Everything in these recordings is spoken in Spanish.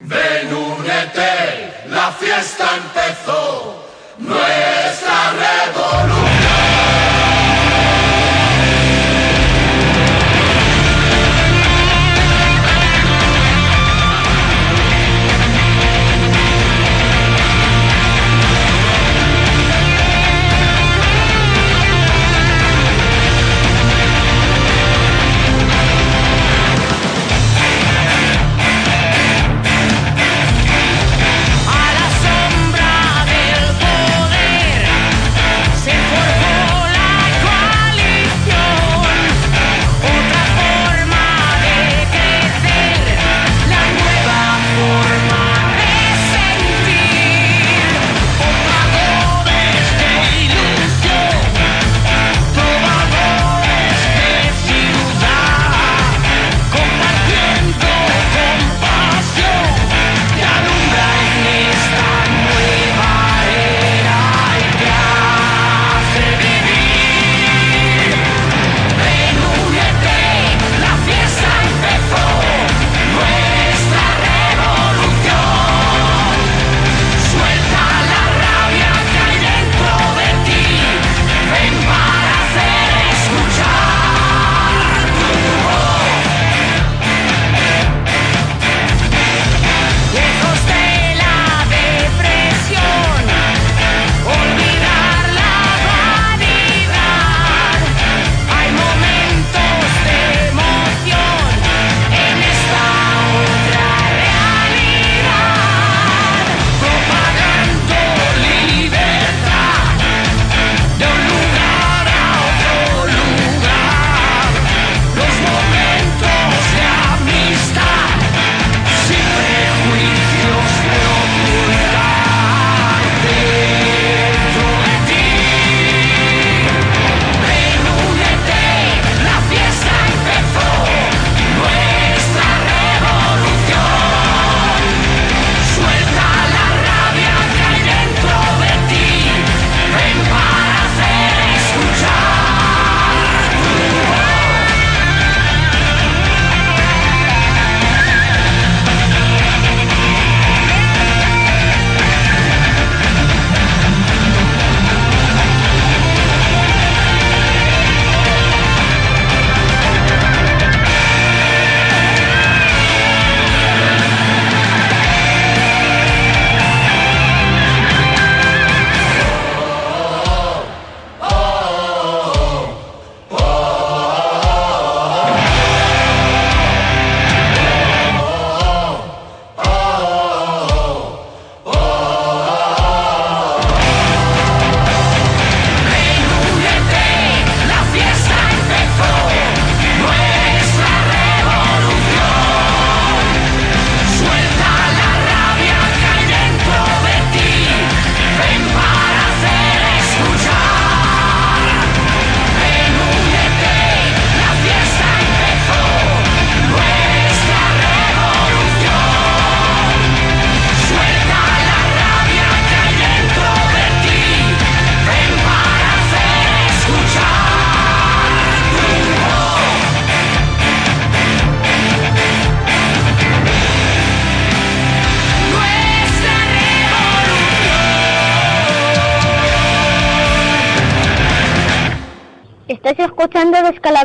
Ven, únete, la fiesta empezó. No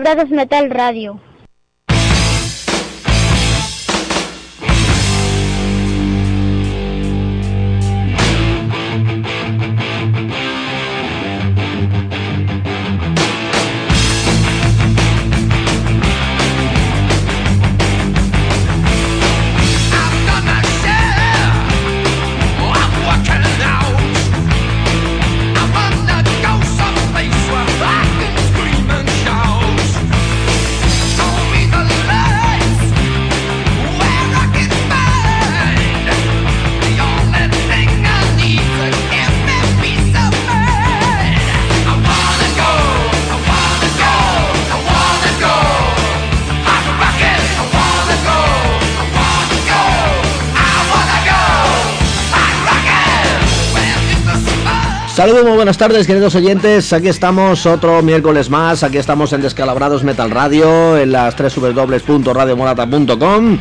Palabra Metal Radio. Saludos, muy buenas tardes, queridos oyentes. Aquí estamos otro miércoles más. Aquí estamos en Descalabrados Metal Radio, en las www.radiomorata.com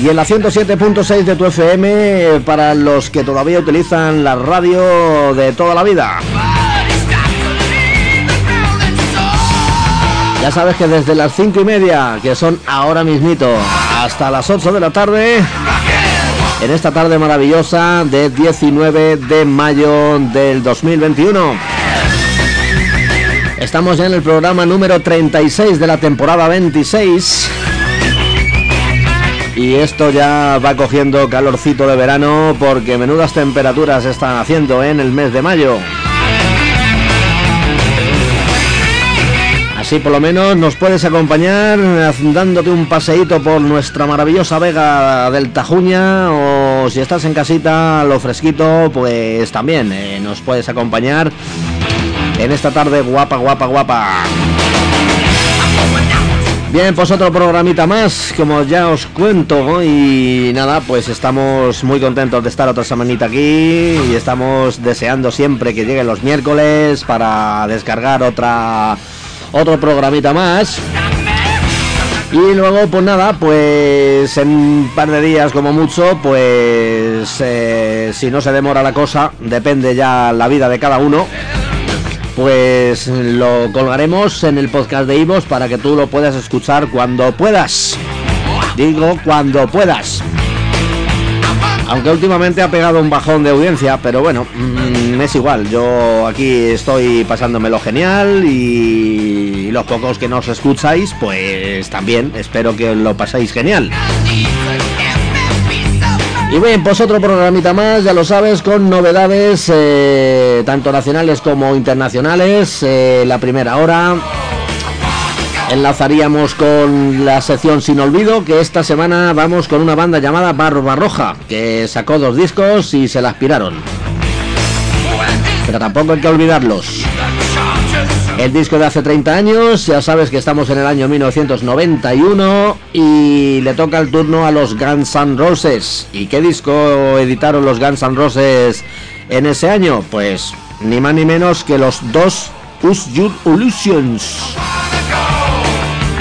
y en la 107.6 de tu FM eh, para los que todavía utilizan la radio de toda la vida. Ya sabes que desde las 5 y media, que son ahora mismito, hasta las 8 de la tarde en esta tarde maravillosa de 19 de mayo del 2021. Estamos ya en el programa número 36 de la temporada 26. Y esto ya va cogiendo calorcito de verano porque menudas temperaturas están haciendo en el mes de mayo. Así por lo menos nos puedes acompañar dándote un paseíto por nuestra maravillosa vega del Tajuña o si estás en casita lo fresquito pues también eh, nos puedes acompañar en esta tarde guapa, guapa, guapa. Bien, pues otro programita más, como ya os cuento, y nada, pues estamos muy contentos de estar otra semanita aquí y estamos deseando siempre que lleguen los miércoles para descargar otra otro programita más. Y luego, pues nada, pues en un par de días como mucho, pues eh, si no se demora la cosa, depende ya la vida de cada uno, pues lo colgaremos en el podcast de Ivos para que tú lo puedas escuchar cuando puedas. Digo, cuando puedas. Aunque últimamente ha pegado un bajón de audiencia, pero bueno, mm, es igual. Yo aquí estoy pasándomelo genial y los pocos que nos escucháis, pues también espero que lo paséis genial. Y bien, pues otro programita más, ya lo sabes, con novedades eh, tanto nacionales como internacionales. eh, la primera hora enlazaríamos con la sección Sin Olvido, que esta semana vamos con una banda llamada Barbarroja, que sacó dos discos y se la aspiraron. Pero tampoco hay que olvidarlos. El disco de hace 30 años, ya sabes que estamos en el año 1991 y le toca el turno a los Guns N' Roses. ¿Y qué disco editaron los Guns N' Roses en ese año? Pues ni más ni menos que los dos Use Your Illusions.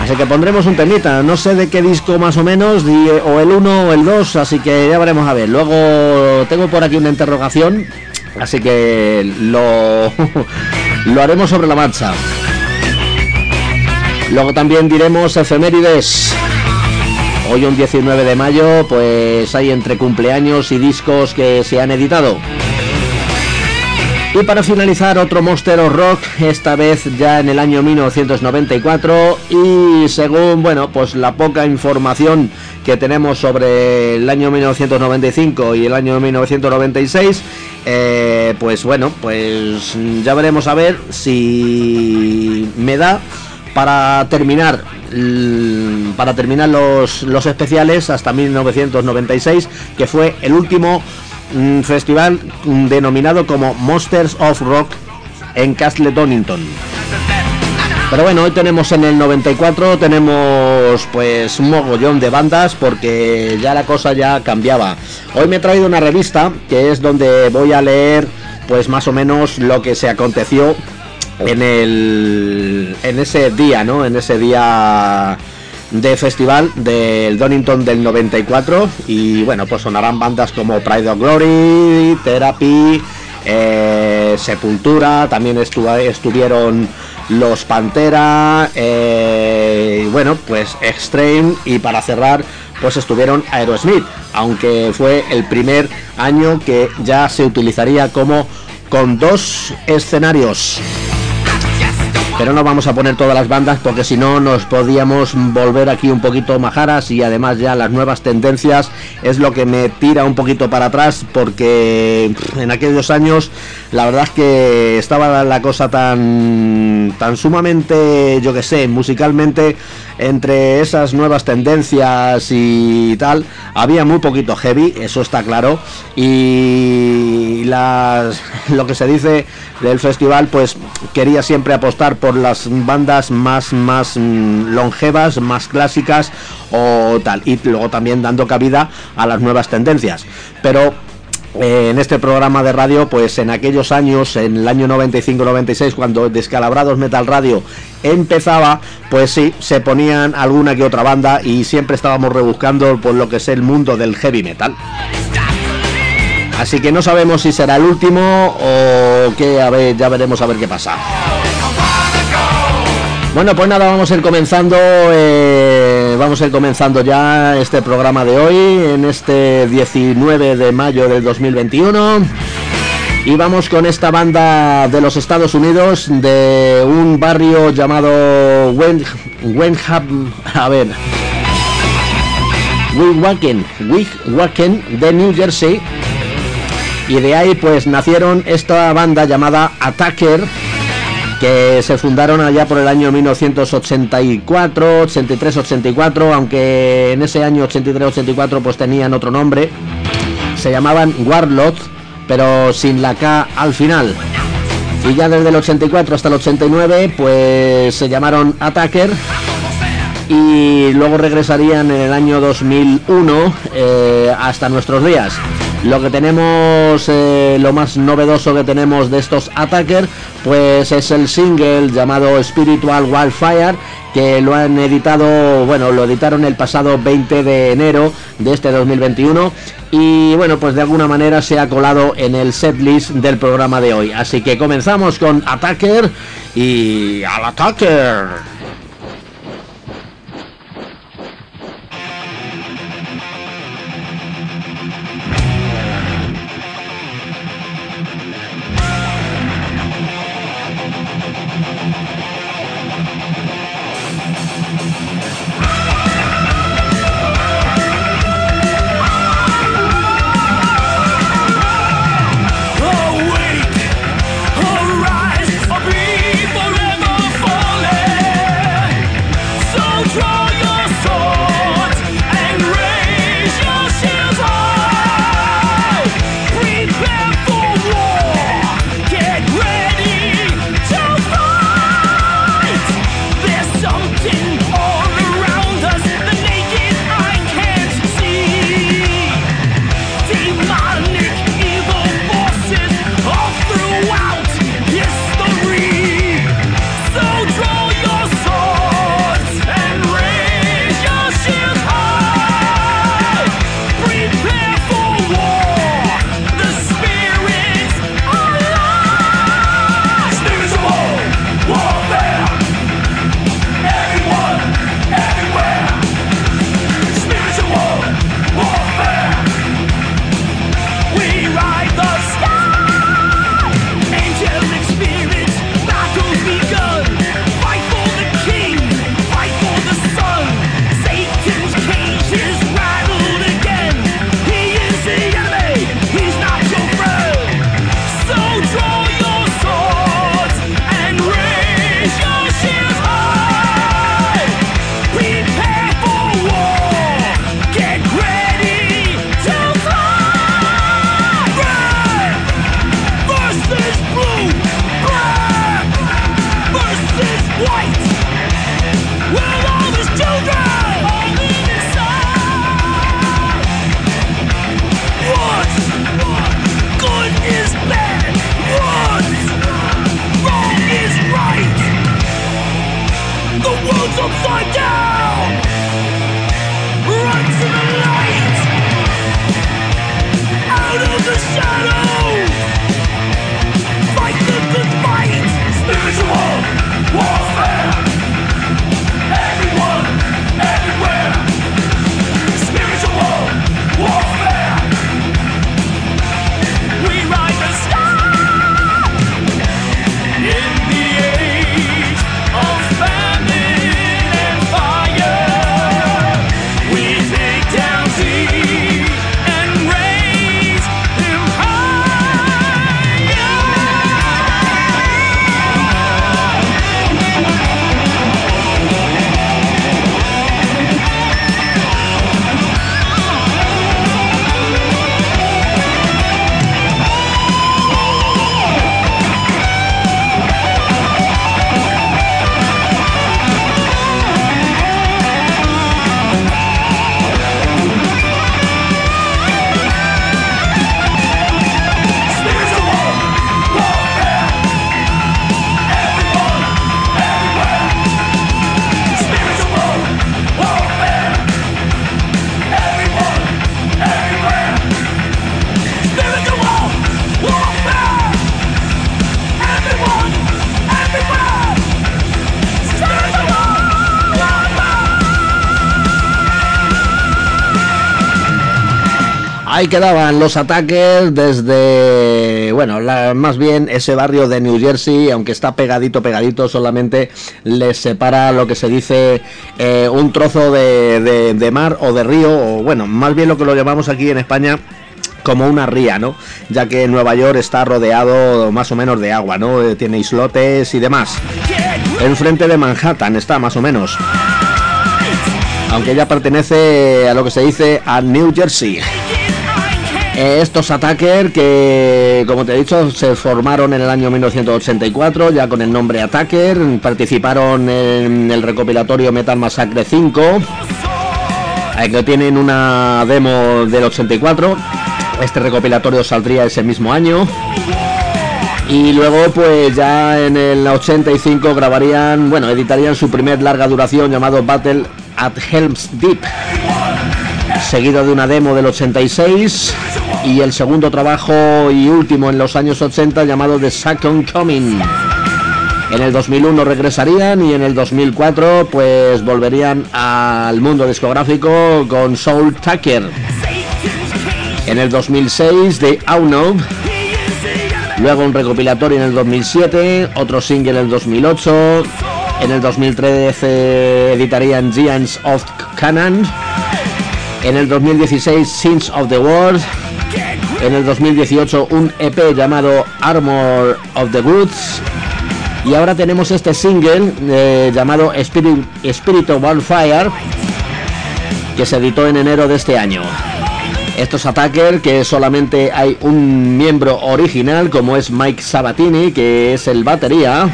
Así que pondremos un temita, no sé de qué disco más o menos, o el 1 o el 2, así que ya veremos a ver. Luego tengo por aquí una interrogación, así que lo, lo haremos sobre la marcha. Luego también diremos efemérides. Hoy un 19 de mayo, pues hay entre cumpleaños y discos que se han editado. Y para finalizar otro Monster of Rock, esta vez ya en el año 1994 y según, bueno, pues la poca información que tenemos sobre el año 1995 y el año 1996, eh, pues bueno, pues ya veremos a ver si me da para terminar para terminar los, los especiales hasta 1996 que fue el último mm, festival denominado como Monsters of Rock en Castle Donington pero bueno, hoy tenemos en el 94, tenemos pues un mogollón de bandas porque ya la cosa ya cambiaba. Hoy me he traído una revista que es donde voy a leer pues más o menos lo que se aconteció en el en ese día, ¿no? En ese día de festival del Donington del 94 y bueno, pues sonarán bandas como Pride of Glory, Therapy, eh, Sepultura, también estu- estuvieron los Pantera, eh, bueno, pues Extreme y para cerrar pues estuvieron Aerosmith, aunque fue el primer año que ya se utilizaría como con dos escenarios. Pero no vamos a poner todas las bandas porque si no nos podíamos volver aquí un poquito majaras y además ya las nuevas tendencias es lo que me tira un poquito para atrás porque en aquellos años la verdad es que estaba la cosa tan tan sumamente yo que sé musicalmente entre esas nuevas tendencias y tal había muy poquito heavy eso está claro y las lo que se dice del festival pues quería siempre apostar por las bandas más más mm, longevas más clásicas o tal y luego también dando cabida a las nuevas tendencias pero eh, en este programa de radio, pues en aquellos años, en el año 95-96, cuando Descalabrados Metal Radio empezaba, pues sí, se ponían alguna que otra banda y siempre estábamos rebuscando por lo que es el mundo del heavy metal. Así que no sabemos si será el último o que a ver, ya veremos a ver qué pasa. Bueno, pues nada, vamos a ir comenzando, eh, vamos a ir comenzando ya este programa de hoy, en este 19 de mayo del 2021. Y vamos con esta banda de los Estados Unidos, de un barrio llamado Wen, Wenham, a ver, Wigwacken, Wigwacken de New Jersey. Y de ahí pues nacieron esta banda llamada Attacker que se fundaron allá por el año 1984, 83, 84, aunque en ese año 83, 84 pues tenían otro nombre. Se llamaban Warlord, pero sin la K al final. Y ya desde el 84 hasta el 89 pues se llamaron Attacker y luego regresarían en el año 2001 eh, hasta nuestros días. Lo que tenemos, eh, lo más novedoso que tenemos de estos Attacker, pues es el single llamado Spiritual Wildfire, que lo han editado, bueno, lo editaron el pasado 20 de enero de este 2021 y bueno, pues de alguna manera se ha colado en el setlist del programa de hoy. Así que comenzamos con Attacker y al Attacker. Quedaban los ataques desde, bueno, la- más bien ese barrio de New Jersey, aunque está pegadito, pegadito, solamente les separa lo que se dice eh, un trozo de, de- de mar o de río, o bueno, más bien lo que lo llamamos aquí en España como una ría, ¿no? Ya que Nueva York está rodeado más o menos de agua, ¿no? Eh, Tiene islotes y demás. Enfrente de Manhattan está más o menos. Aunque ya pertenece a lo que se dice a New Jersey. Eh, Estos Attacker que, como te he dicho, se formaron en el año 1984, ya con el nombre Attacker, participaron en el recopilatorio Metal Massacre 5, eh, que tienen una demo del 84. Este recopilatorio saldría ese mismo año. Y luego, pues ya en el 85 grabarían, bueno, editarían su primer larga duración llamado Battle at Helm's Deep seguido de una demo del 86 y el segundo trabajo y último en los años 80 llamado The Second Coming. En el 2001 regresarían y en el 2004 pues volverían al mundo discográfico con Soul Tucker. En el 2006 The Aunob, luego un recopilatorio en el 2007, otro single en el 2008, en el 2013 editarían Giants of Canaan, en el 2016 Sins of the World, en el 2018 un EP llamado Armor of the Woods y ahora tenemos este single eh, llamado Spirit, Spirit of Wildfire que se editó en enero de este año. Estos Attacker que solamente hay un miembro original como es Mike Sabatini que es el batería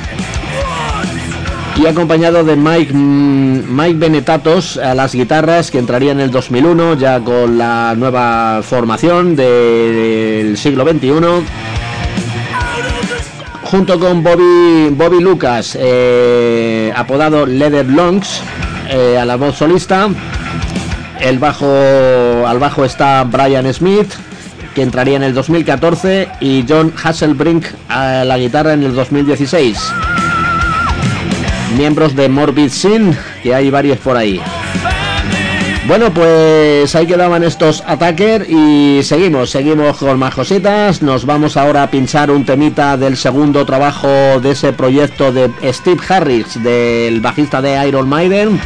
y acompañado de Mike, mm, Mike Benetatos a las guitarras que entraría en el 2001 ya con la nueva formación del siglo XXI junto con Bobby, Bobby Lucas eh, apodado Leather Longs eh, a la voz solista. El bajo al bajo está Brian Smith que entraría en el 2014 y John Hasselbrink a la guitarra en el 2016 miembros de Morbid Sin, que hay varios por ahí. Bueno, pues ahí quedaban estos Attacker y seguimos, seguimos con más cositas. Nos vamos ahora a pinchar un temita del segundo trabajo de ese proyecto de Steve Harris, del bajista de Iron Maiden.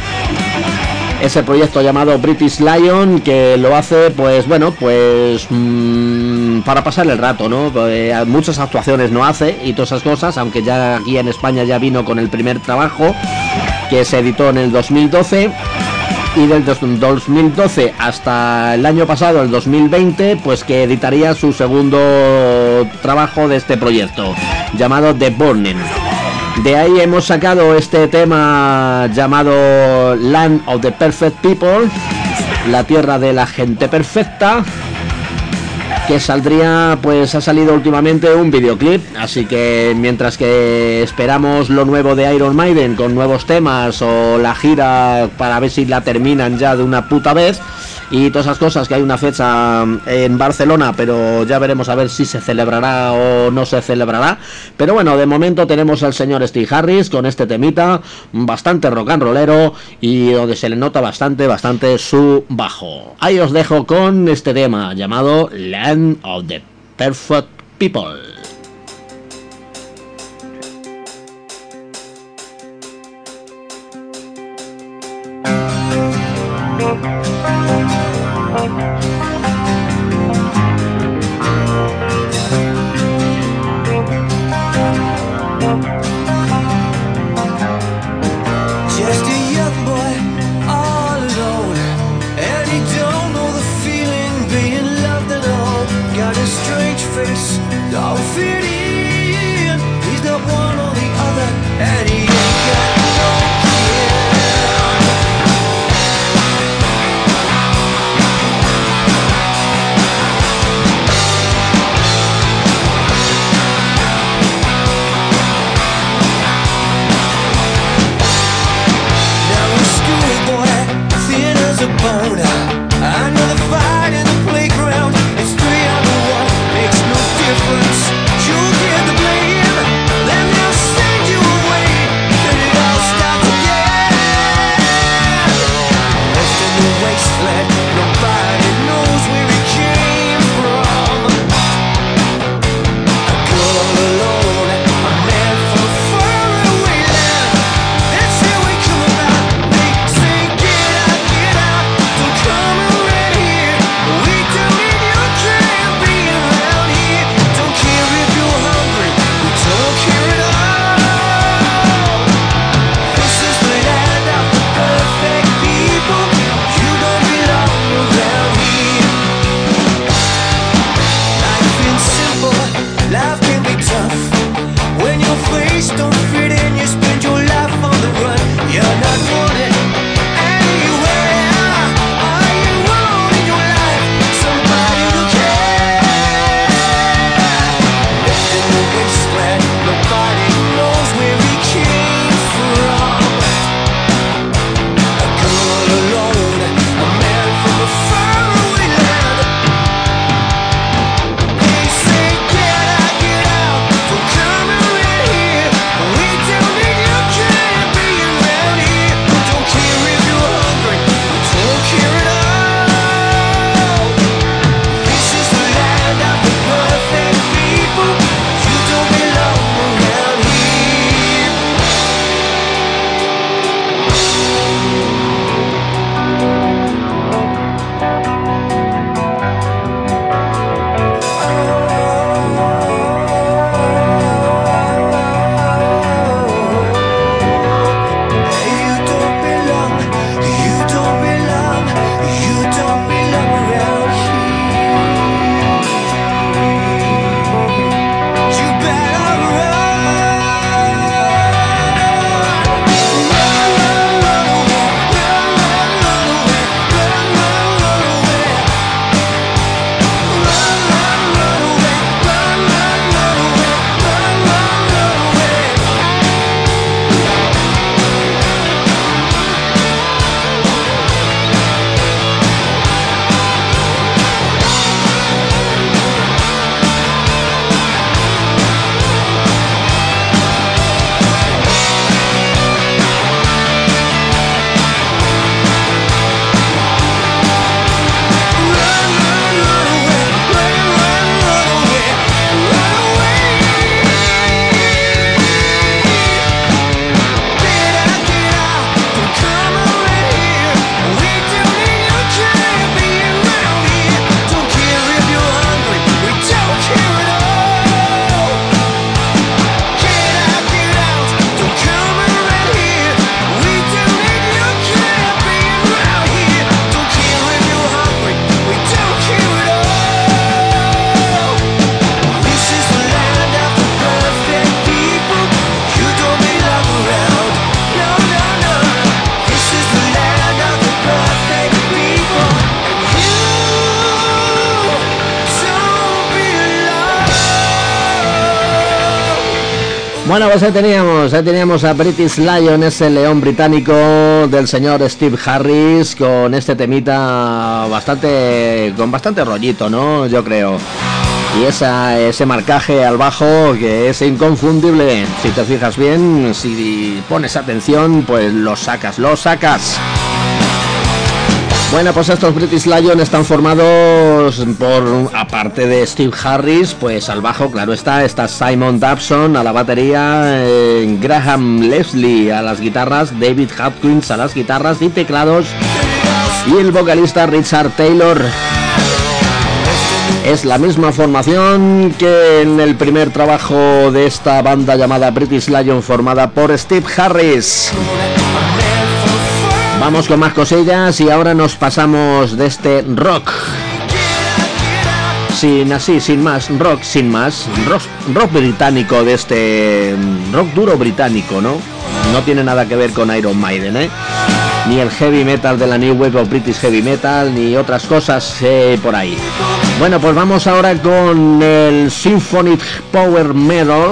Ese proyecto llamado British Lion, que lo hace, pues bueno, pues mm, para pasar el rato, ¿no? Eh, muchas actuaciones no hace y todas esas cosas, aunque ya aquí en España ya vino con el primer trabajo, que se editó en el 2012 y del dos- 2012 hasta el año pasado, el 2020, pues que editaría su segundo trabajo de este proyecto, llamado The Burning. De ahí hemos sacado este tema llamado Land of the Perfect People, la tierra de la gente perfecta, que saldría, pues ha salido últimamente un videoclip, así que mientras que esperamos lo nuevo de Iron Maiden con nuevos temas o la gira para ver si la terminan ya de una puta vez y todas esas cosas, que hay una fecha en Barcelona, pero ya veremos a ver si se celebrará o no se celebrará. Pero bueno, de momento tenemos al señor Steve Harris con este temita, bastante rock and rollero y donde se le nota bastante, bastante su bajo. Ahí os dejo con este tema llamado Land of the Perfect People. Bueno, pues ahí teníamos, ahí teníamos a British Lion, ese león británico del señor Steve Harris, con este temita bastante, con bastante rollito, ¿no? Yo creo. Y esa, ese marcaje al bajo que es inconfundible. Si te fijas bien, si pones atención, pues lo sacas, lo sacas. Bueno, pues estos British Lion están formados por, aparte de Steve Harris, pues al bajo, claro está, está Simon Dabson a la batería, eh, Graham Leslie a las guitarras, David Hopkins a las guitarras y teclados, y el vocalista Richard Taylor. Es la misma formación que en el primer trabajo de esta banda llamada British Lion formada por Steve Harris. Vamos con más cosillas y ahora nos pasamos de este rock. Sin así, sin más, rock sin más, rock, rock británico de este rock duro británico, ¿no? No tiene nada que ver con Iron Maiden, ¿eh? Ni el heavy metal de la New Wave of British Heavy Metal, ni otras cosas eh, por ahí. Bueno, pues vamos ahora con el Symphonic Power Metal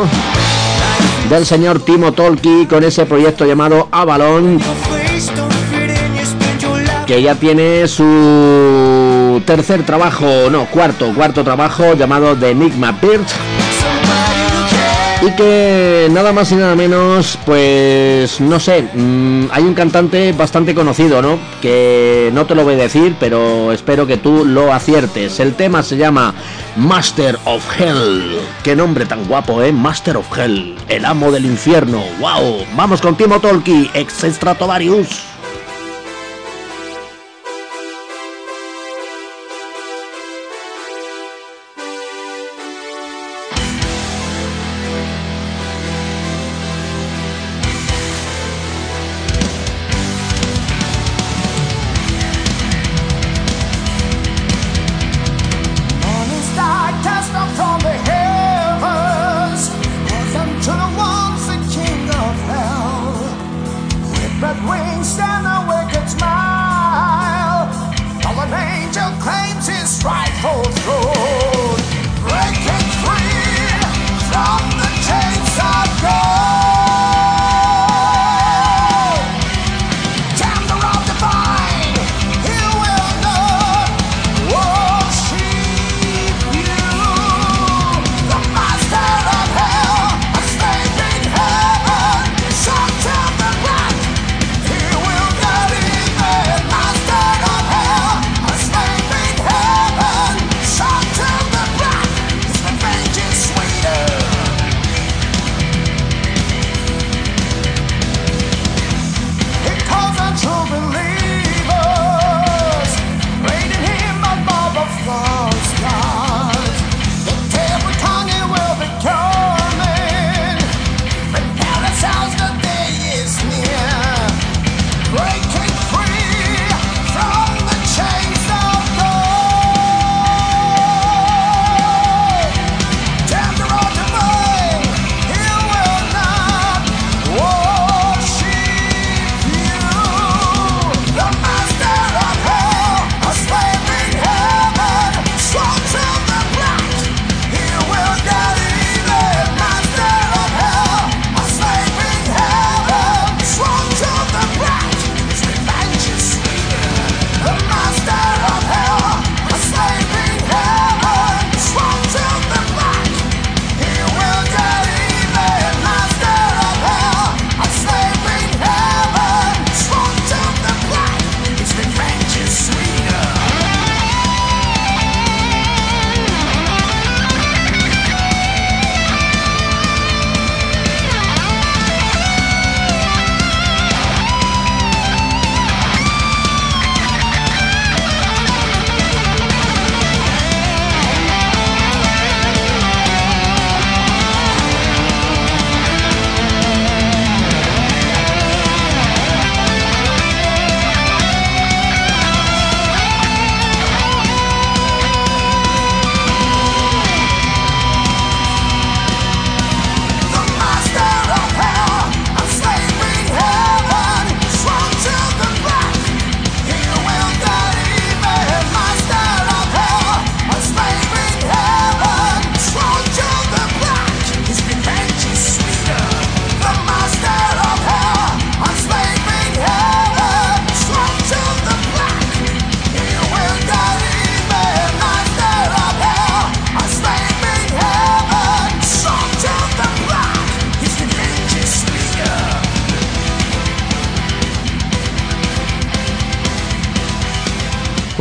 del señor Timo Tolki con ese proyecto llamado Avalon que ya tiene su tercer trabajo, no, cuarto, cuarto trabajo llamado The Enigma Pirch. Y que nada más y nada menos, pues no sé, mmm, hay un cantante bastante conocido, ¿no? Que no te lo voy a decir, pero espero que tú lo aciertes. El tema se llama Master of Hell. Qué nombre tan guapo, ¿eh? Master of Hell, el amo del infierno. ¡Wow! Vamos con Timo Tolki, ex Stratovarius.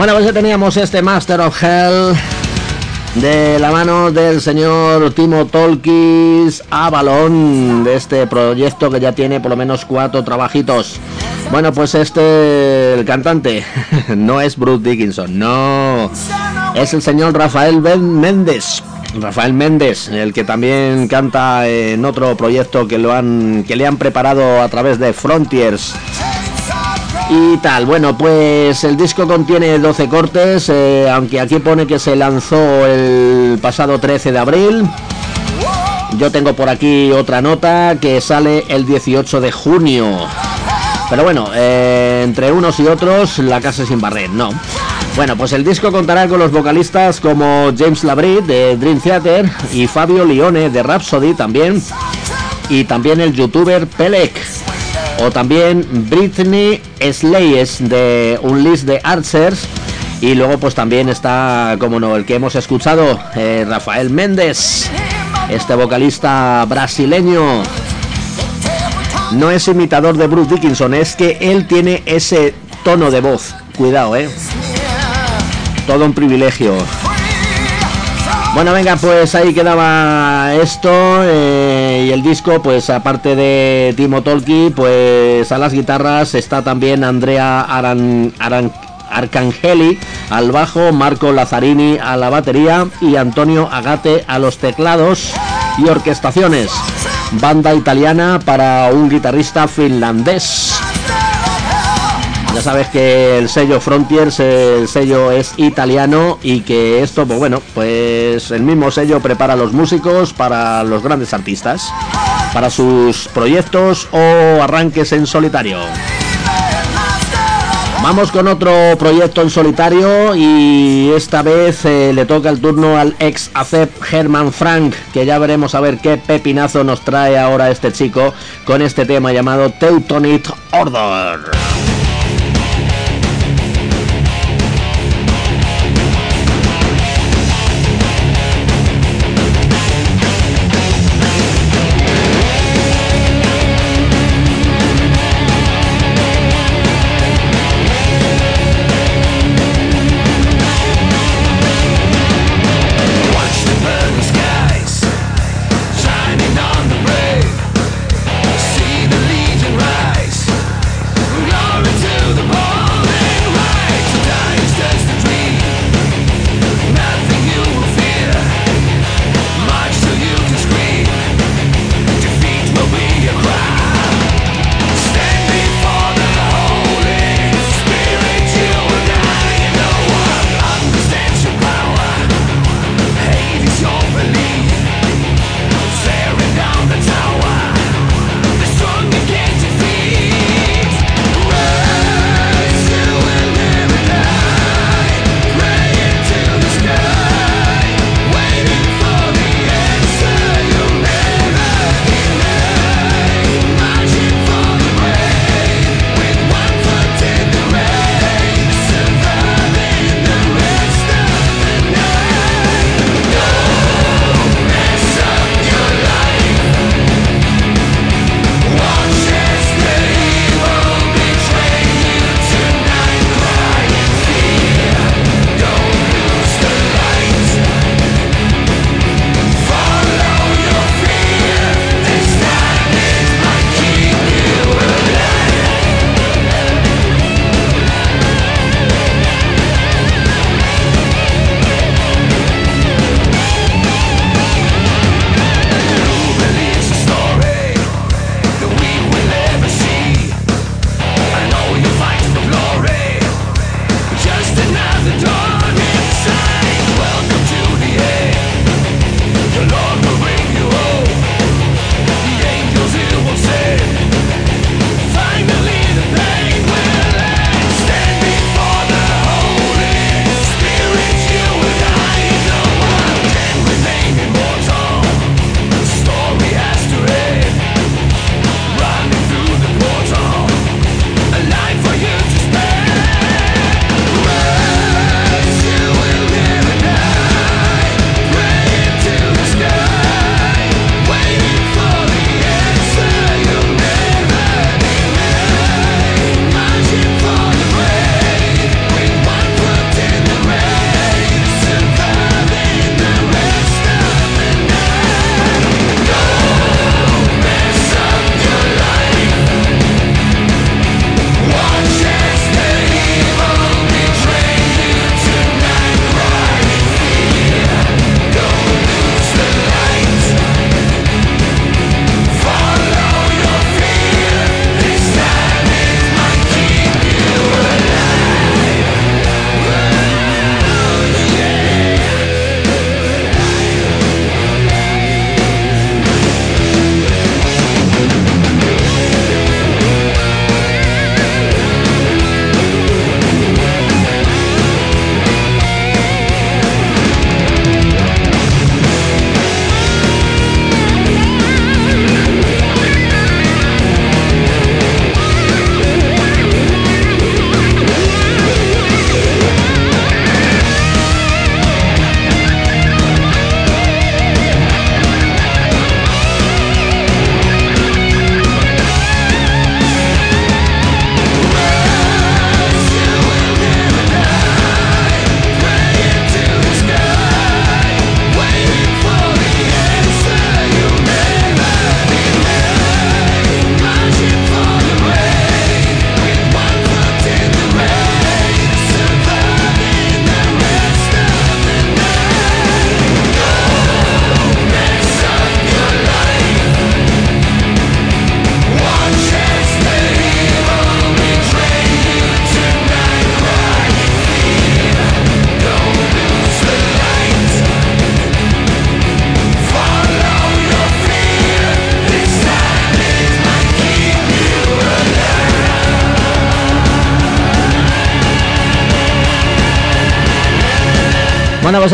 Bueno, pues ya teníamos este Master of Hell de la mano del señor Timo Tolkis Avalon de este proyecto que ya tiene por lo menos cuatro trabajitos. Bueno, pues este, el cantante, no es Bruce Dickinson, no, es el señor Rafael Ben Méndez. Rafael Méndez, el que también canta en otro proyecto que lo han que le han preparado a través de Frontiers. Y tal, bueno, pues el disco contiene 12 cortes, eh, aunque aquí pone que se lanzó el pasado 13 de abril. Yo tengo por aquí otra nota que sale el 18 de junio. Pero bueno, eh, entre unos y otros, la casa sin barrer, no. Bueno, pues el disco contará con los vocalistas como James Labrie de Dream Theater y Fabio Lione de Rhapsody también. Y también el youtuber Pelec. O también Britney Slayes de un list de Archers. Y luego pues también está, como no, el que hemos escuchado, eh, Rafael Méndez, este vocalista brasileño. No es imitador de Bruce Dickinson, es que él tiene ese tono de voz. Cuidado, eh. Todo un privilegio. Bueno, venga, pues ahí quedaba esto eh, y el disco, pues aparte de Timo Tolki, pues a las guitarras está también Andrea Aran, Arcangeli al bajo, Marco Lazzarini a la batería y Antonio Agate a los teclados y orquestaciones. Banda italiana para un guitarrista finlandés. Ya sabes que el sello Frontiers, el sello es italiano y que esto, pues bueno, pues el mismo sello prepara los músicos para los grandes artistas, para sus proyectos o arranques en solitario. Vamos con otro proyecto en solitario y esta vez eh, le toca el turno al ex ACEP Herman Frank, que ya veremos a ver qué pepinazo nos trae ahora este chico con este tema llamado Teutonic Order.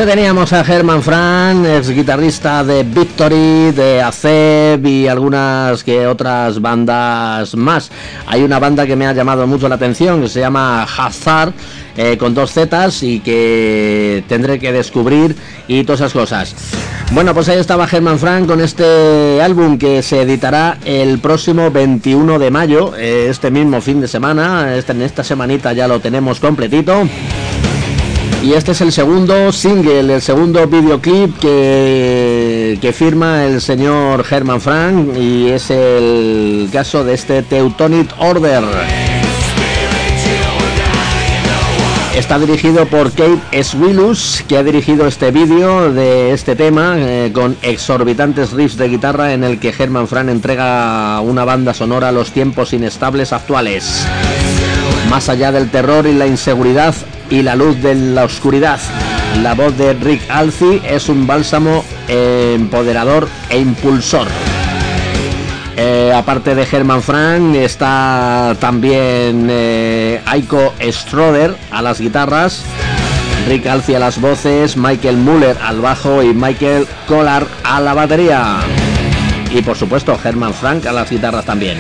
Pues teníamos a Herman Frank, ex guitarrista de Victory, de ACEB y algunas que otras bandas más. Hay una banda que me ha llamado mucho la atención que se llama Hazard, eh, con dos Zetas y que tendré que descubrir y todas esas cosas. Bueno, pues ahí estaba Herman Frank con este álbum que se editará el próximo 21 de mayo, eh, este mismo fin de semana. Este, en esta semanita ya lo tenemos completito. Y este es el segundo single, el segundo videoclip que, que firma el señor Herman Frank y es el caso de este Teutonic Order. Está dirigido por Kate Swilus, que ha dirigido este vídeo de este tema eh, con exorbitantes riffs de guitarra en el que Herman Frank entrega una banda sonora a los tiempos inestables actuales. Más allá del terror y la inseguridad y la luz de la oscuridad, la voz de Rick Alci es un bálsamo empoderador e impulsor. Eh, aparte de Herman Frank, está también eh, Aiko Stroder a las guitarras, Rick Alci a las voces, Michael Muller al bajo y Michael Collar a la batería. Y por supuesto, Herman Frank a las guitarras también.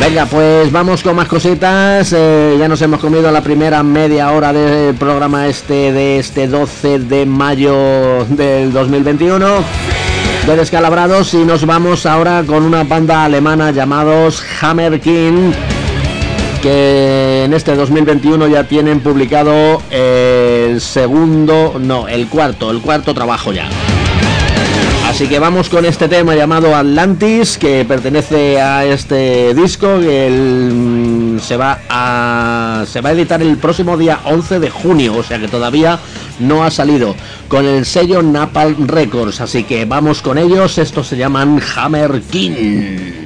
Venga, pues vamos con más cositas. Eh, ya nos hemos comido la primera media hora del programa este de este 12 de mayo del 2021 de Descalabrados y nos vamos ahora con una banda alemana llamados Hammer King que en este 2021 ya tienen publicado el segundo, no, el cuarto, el cuarto trabajo ya. Así que vamos con este tema llamado Atlantis, que pertenece a este disco, que el- se, va a, se va a editar el próximo día 11 de junio, o sea que todavía no ha salido, con el sello Napalm Records. Así que vamos con ellos, estos se llaman Hammer King.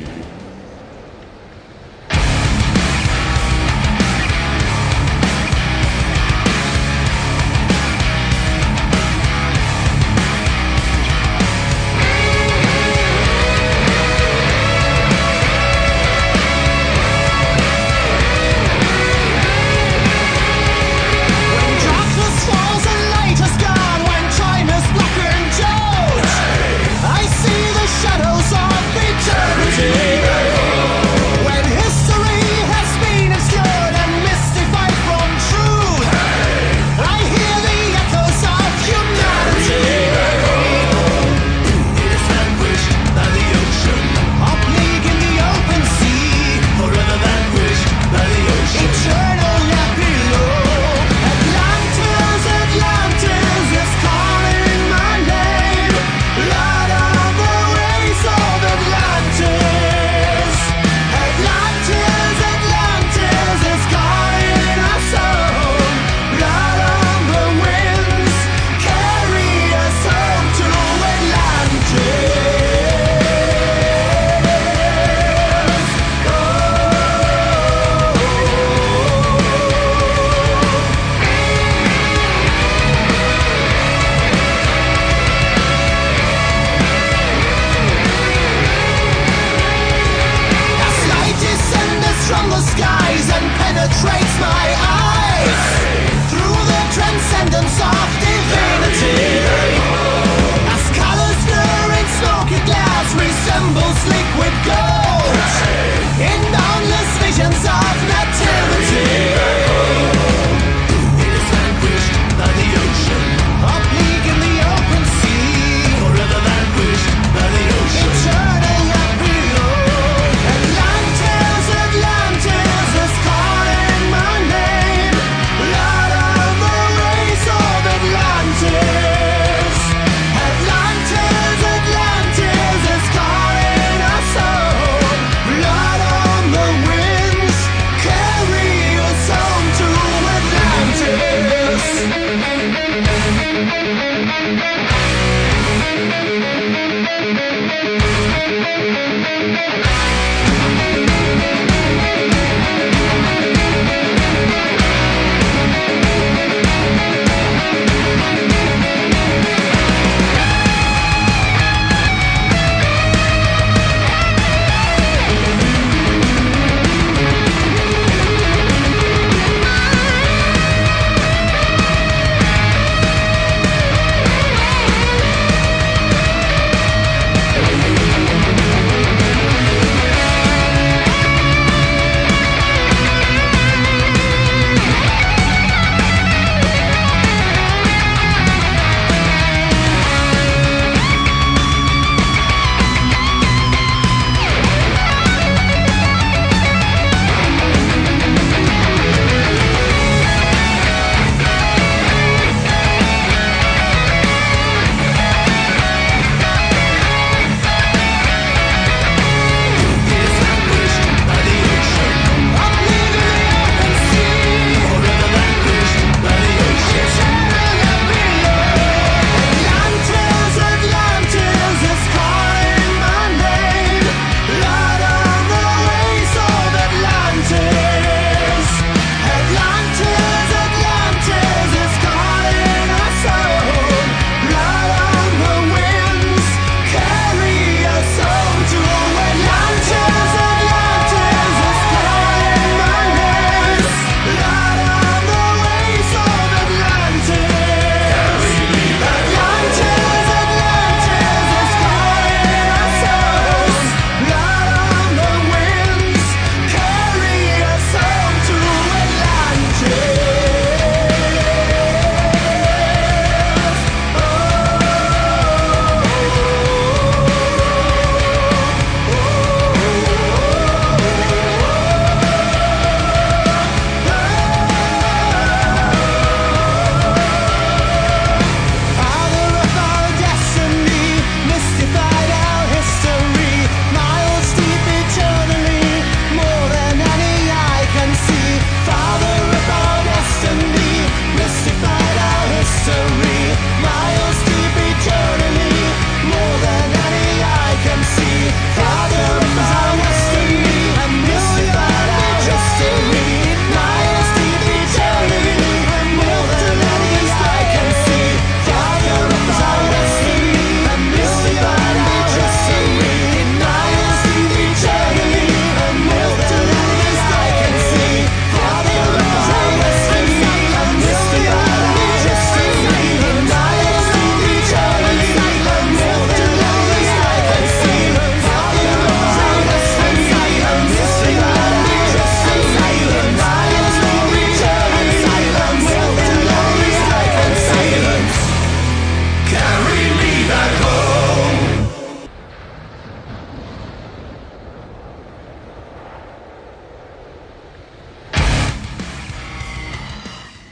Música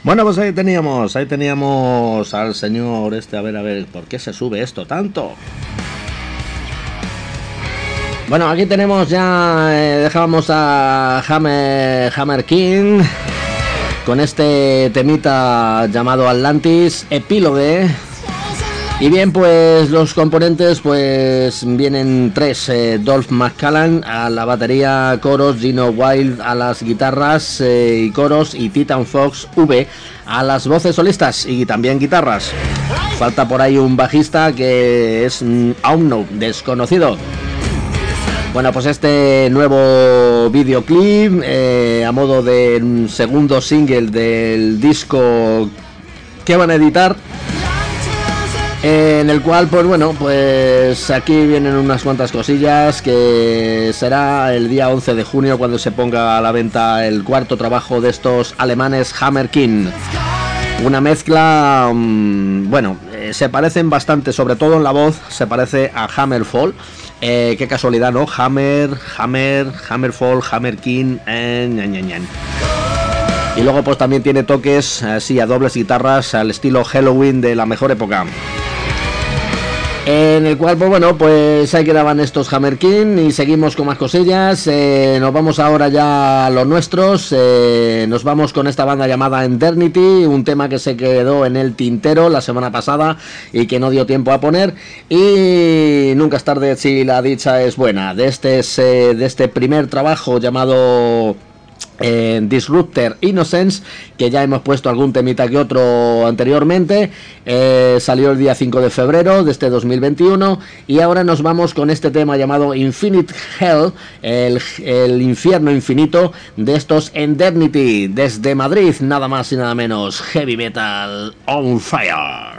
Bueno, pues ahí teníamos, ahí teníamos al señor este, a ver, a ver, ¿por qué se sube esto tanto? Bueno, aquí tenemos ya, eh, dejábamos a Hammer, Hammer King con este temita llamado Atlantis, epílogue. Y bien, pues los componentes pues vienen tres, eh, Dolph McCallan a la batería, coros, Gino Wild a las guitarras eh, y coros y Titan Fox V a las voces solistas y también guitarras. Falta por ahí un bajista que es mm, aún no desconocido. Bueno, pues este nuevo videoclip eh, a modo de un segundo single del disco que van a editar. En el cual, pues bueno, pues aquí vienen unas cuantas cosillas que será el día 11 de junio cuando se ponga a la venta el cuarto trabajo de estos alemanes Hammer King. Una mezcla, mm, bueno, eh, se parecen bastante, sobre todo en la voz, se parece a Hammerfall. Eh, qué casualidad, ¿no? Hammer, Hammer, Hammerfall, Hammer King, eh. Y luego pues también tiene toques así a dobles guitarras al estilo Halloween de la mejor época. En el cual, pues bueno, pues ahí quedaban estos Hammer King y seguimos con más cosillas. Eh, nos vamos ahora ya a los nuestros. eh, nos vamos con esta banda llamada Eternity, un tema que se quedó en el tintero la semana pasada y que no dio tiempo a poner. Y nunca es tarde si la dicha es buena. De este, es, eh, de este primer trabajo llamado eh, Disruptor Innocence, que ya hemos puesto algún temita que otro anteriormente. Eh, salió el día 5 de febrero de este 2021. Y ahora nos vamos con este tema llamado Infinite Hell, el, el infierno infinito de estos Endemnity, desde Madrid, nada más y nada menos. Heavy Metal on Fire.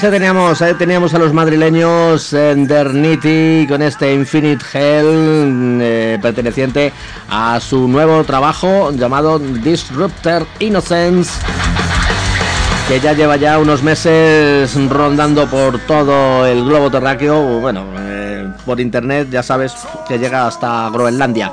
Pues teníamos, ahí teníamos a los madrileños Endernity con este Infinite Hell eh, perteneciente a su nuevo trabajo llamado Disruptor Innocence que ya lleva ya unos meses rondando por todo el globo terráqueo, bueno, eh, por internet ya sabes que llega hasta Groenlandia.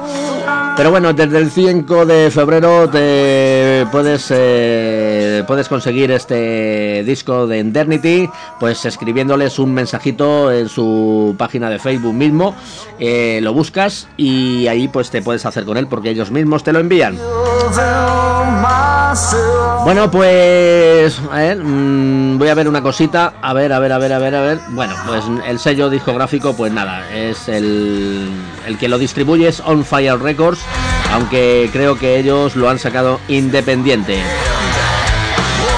Pero bueno, desde el 5 de febrero te puedes, eh, puedes conseguir este disco de Indemnity, pues escribiéndoles un mensajito en su página de Facebook mismo, eh, lo buscas y ahí pues te puedes hacer con él porque ellos mismos te lo envían. Bueno, pues mm, voy a ver una cosita, a ver, a ver, a ver, a ver, a ver. Bueno, pues el sello discográfico, pues nada, es el, el que lo distribuye es On Fire Records, aunque creo que ellos lo han sacado independiente.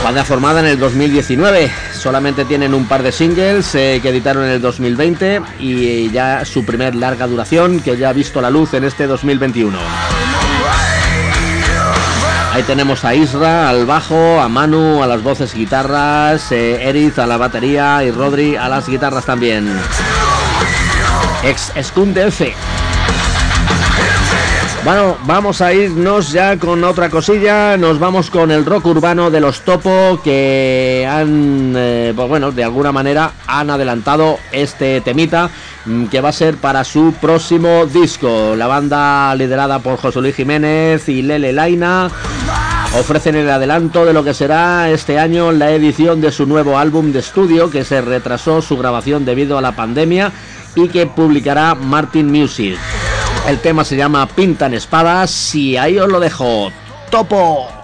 Banda formada en el 2019, solamente tienen un par de singles eh, que editaron en el 2020 y ya su primer larga duración que ya ha visto la luz en este 2021. Ahí tenemos a Isra al bajo, a Manu a las voces y guitarras, eh, Eriz a la batería y Rodri a las guitarras también. Ex DF. Bueno, vamos a irnos ya con otra cosilla. Nos vamos con el rock urbano de los Topo que han, eh, pues bueno, de alguna manera han adelantado este temita que va a ser para su próximo disco. La banda liderada por José Luis Jiménez y Lele Laina ofrecen el adelanto de lo que será este año la edición de su nuevo álbum de estudio que se retrasó su grabación debido a la pandemia y que publicará Martin Music. El tema se llama Pintan Espadas y ahí os lo dejo. ¡Topo!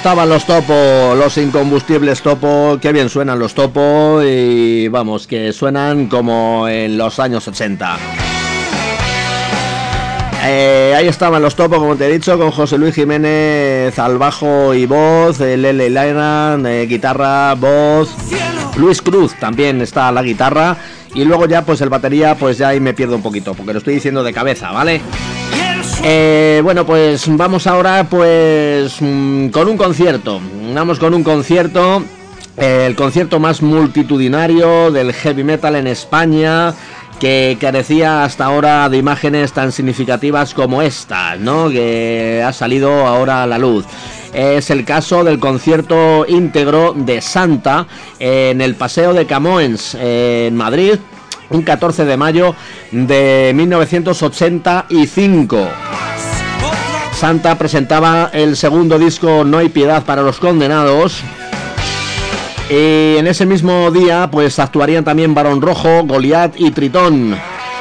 Estaban los topos, los incombustibles topo, qué bien suenan los topos y vamos, que suenan como en los años 80. Eh, ahí estaban los topos, como te he dicho, con José Luis Jiménez al bajo y voz, Lele Lairan, eh, guitarra, voz, Luis Cruz también está a la guitarra y luego ya pues el batería pues ya ahí me pierdo un poquito, porque lo estoy diciendo de cabeza, ¿vale? Eh, bueno, pues vamos ahora pues mm, con un concierto. Vamos con un concierto, eh, el concierto más multitudinario del heavy metal en España que carecía hasta ahora de imágenes tan significativas como esta, ¿no? Que ha salido ahora a la luz. Es el caso del concierto íntegro de Santa en el Paseo de Camoens, en Madrid, un 14 de mayo de 1985. Santa presentaba el segundo disco No hay piedad para los condenados. Y en ese mismo día, pues actuarían también Barón Rojo, Goliat y Tritón.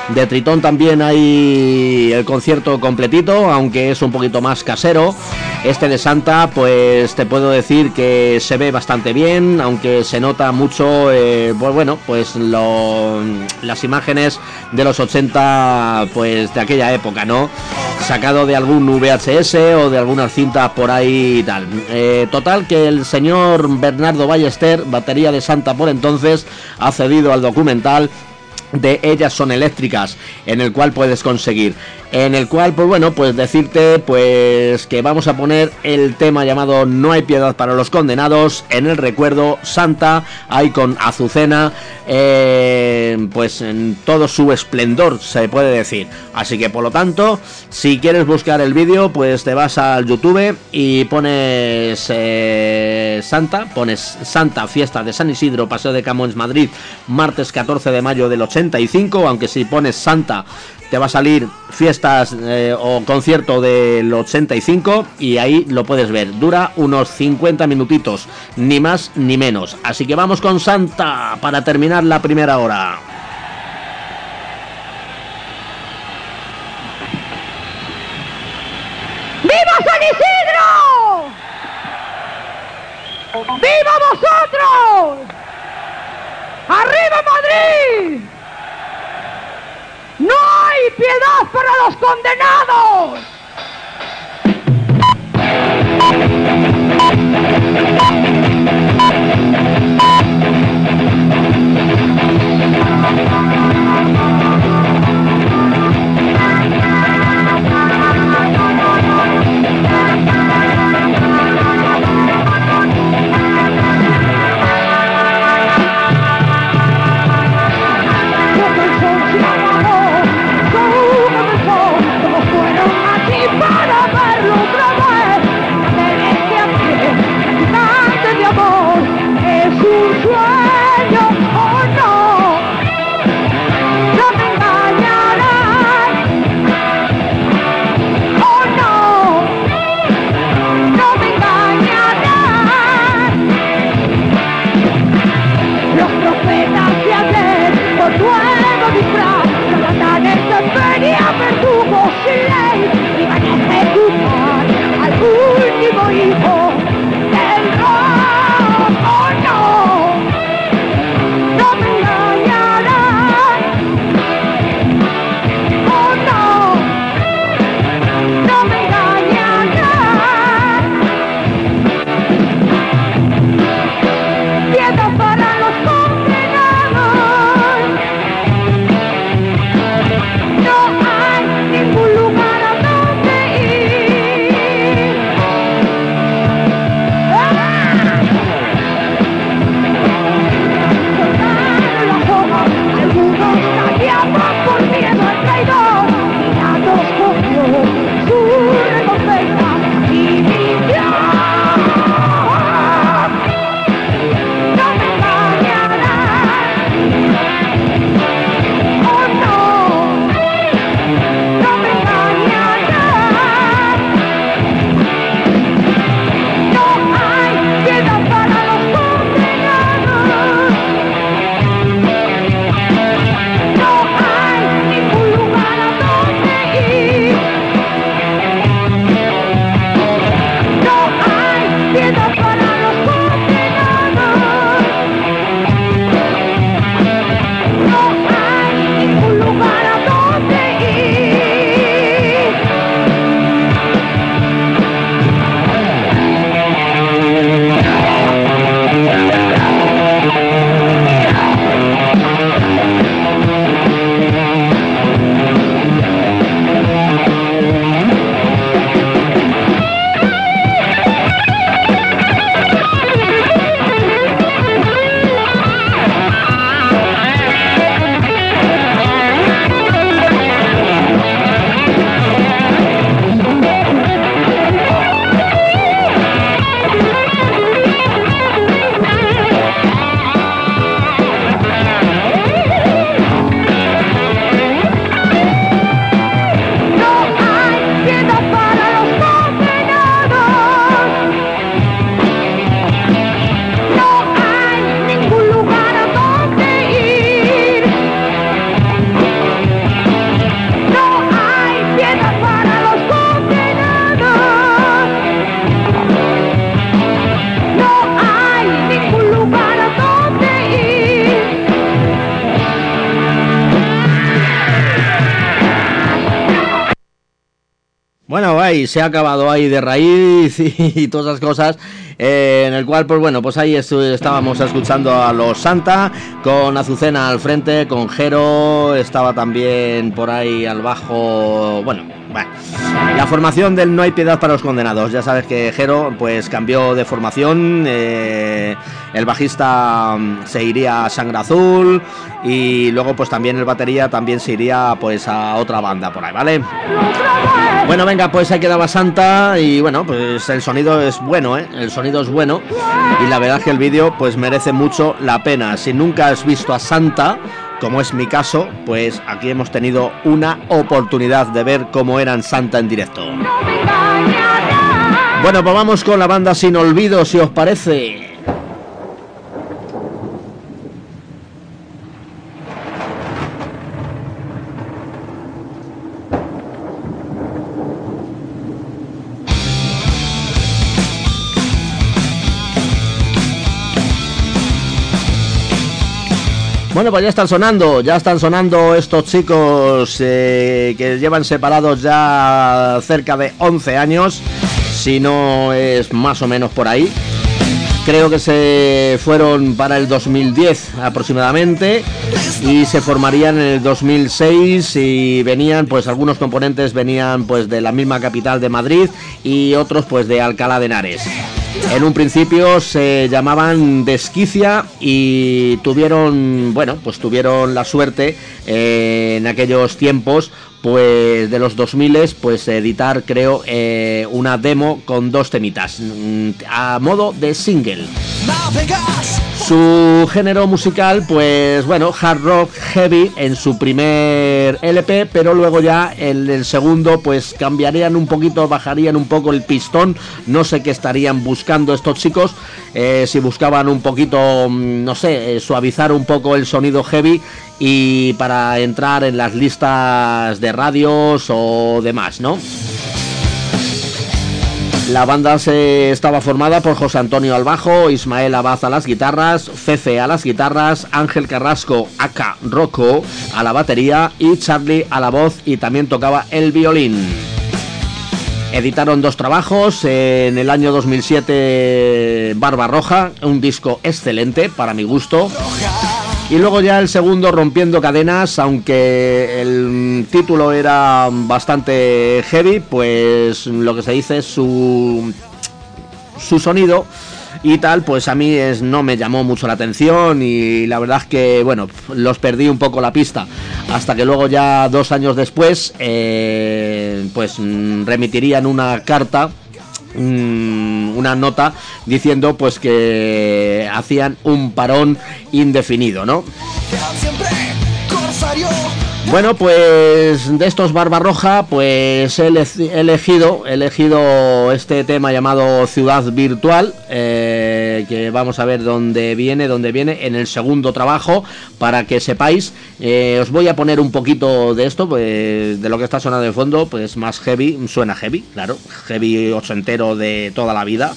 De Tritón también hay el concierto completito, aunque es un poquito más casero. Este de Santa, pues te puedo decir que se ve bastante bien, aunque se nota mucho, eh, pues bueno, pues las imágenes de los 80, pues de aquella época, ¿no? Sacado de algún VHS o de algunas cintas por ahí y tal. Eh, total, que el señor Bernardo Ballester, batería de Santa por entonces, ha cedido al documental de ellas son eléctricas en el cual puedes conseguir. En el cual pues bueno pues decirte pues que vamos a poner el tema llamado no hay piedad para los condenados en el recuerdo santa ahí con azucena eh, pues en todo su esplendor se puede decir. Así que por lo tanto si quieres buscar el vídeo pues te vas al youtube y pones eh, santa pones santa fiesta de san isidro paseo de camões madrid martes 14 de mayo del 85 aunque si pones santa te va a salir fiestas eh, o concierto del 85 y ahí lo puedes ver. Dura unos 50 minutitos, ni más ni menos. Así que vamos con Santa para terminar la primera hora. ¡Viva San Isidro! ¡Viva vosotros! ¡Arriba Madrid! ¡No hay piedad para los condenados! Se ha acabado ahí de raíz y, todas esas cosas. eh, en el cual, pues bueno, pues ahí estábamos escuchando a los Santa con Azucena al frente, con Jero, estaba también por ahí al bajo. Bueno, bueno. La formación del No hay piedad para los condenados. Ya sabes que Jero, pues cambió de formación. eh, el bajista mm, se iría a Sangre Azul y luego, pues también el batería también se iría, pues a otra banda por ahí, ¿vale? Bueno, venga, pues ahí quedaba Santa y bueno, pues el sonido es bueno, ¿eh? El sonido es bueno y la verdad es que el vídeo pues merece mucho la pena. Si nunca has visto a Santa, como es mi caso, pues aquí hemos tenido una oportunidad de ver cómo eran Santa en directo. Bueno, pues vamos con la banda Sin Olvido, si os parece. Bueno, pues ya están sonando, ya están sonando estos chicos eh, que llevan separados ya cerca de 11 años, si no es más o menos por ahí. Creo que se fueron para el 2010 aproximadamente y se formarían en el 2006 y venían, pues algunos componentes venían pues de la misma capital de Madrid y otros pues de Alcalá de Henares. En un principio se llamaban Desquicia y tuvieron, bueno, pues tuvieron la suerte eh, en aquellos tiempos, pues de los 2000 pues editar creo eh, una demo con dos temitas mm, a modo de single. Su género musical, pues bueno, hard rock heavy en su primer LP, pero luego ya en el segundo, pues cambiarían un poquito, bajarían un poco el pistón. No sé qué estarían buscando estos chicos, eh, si buscaban un poquito, mm, no sé, eh, suavizar un poco el sonido heavy y para entrar en las listas de radios o demás, ¿no? La banda se estaba formada por José Antonio al bajo, Ismael Abad a las guitarras, Fefe a las guitarras, Ángel Carrasco aka Rocco a la batería y Charlie a la voz y también tocaba el violín. Editaron dos trabajos, en el año 2007 Barba Roja, un disco excelente para mi gusto. Y luego ya el segundo Rompiendo Cadenas, aunque el título era bastante heavy, pues lo que se dice es su, su sonido y tal, pues a mí es, no me llamó mucho la atención y la verdad es que, bueno, los perdí un poco la pista. Hasta que luego ya dos años después, eh, pues mm, remitirían una carta mm, una nota diciendo pues que hacían un parón indefinido, ¿no? Bueno, pues de estos Barbarroja, pues he ele- he elegido, he elegido este tema llamado Ciudad Virtual, eh, que vamos a ver dónde viene, dónde viene en el segundo trabajo, para que sepáis. Eh, os voy a poner un poquito de esto, pues, de lo que está sonando de fondo, pues más heavy, suena heavy, claro, heavy ochentero de toda la vida.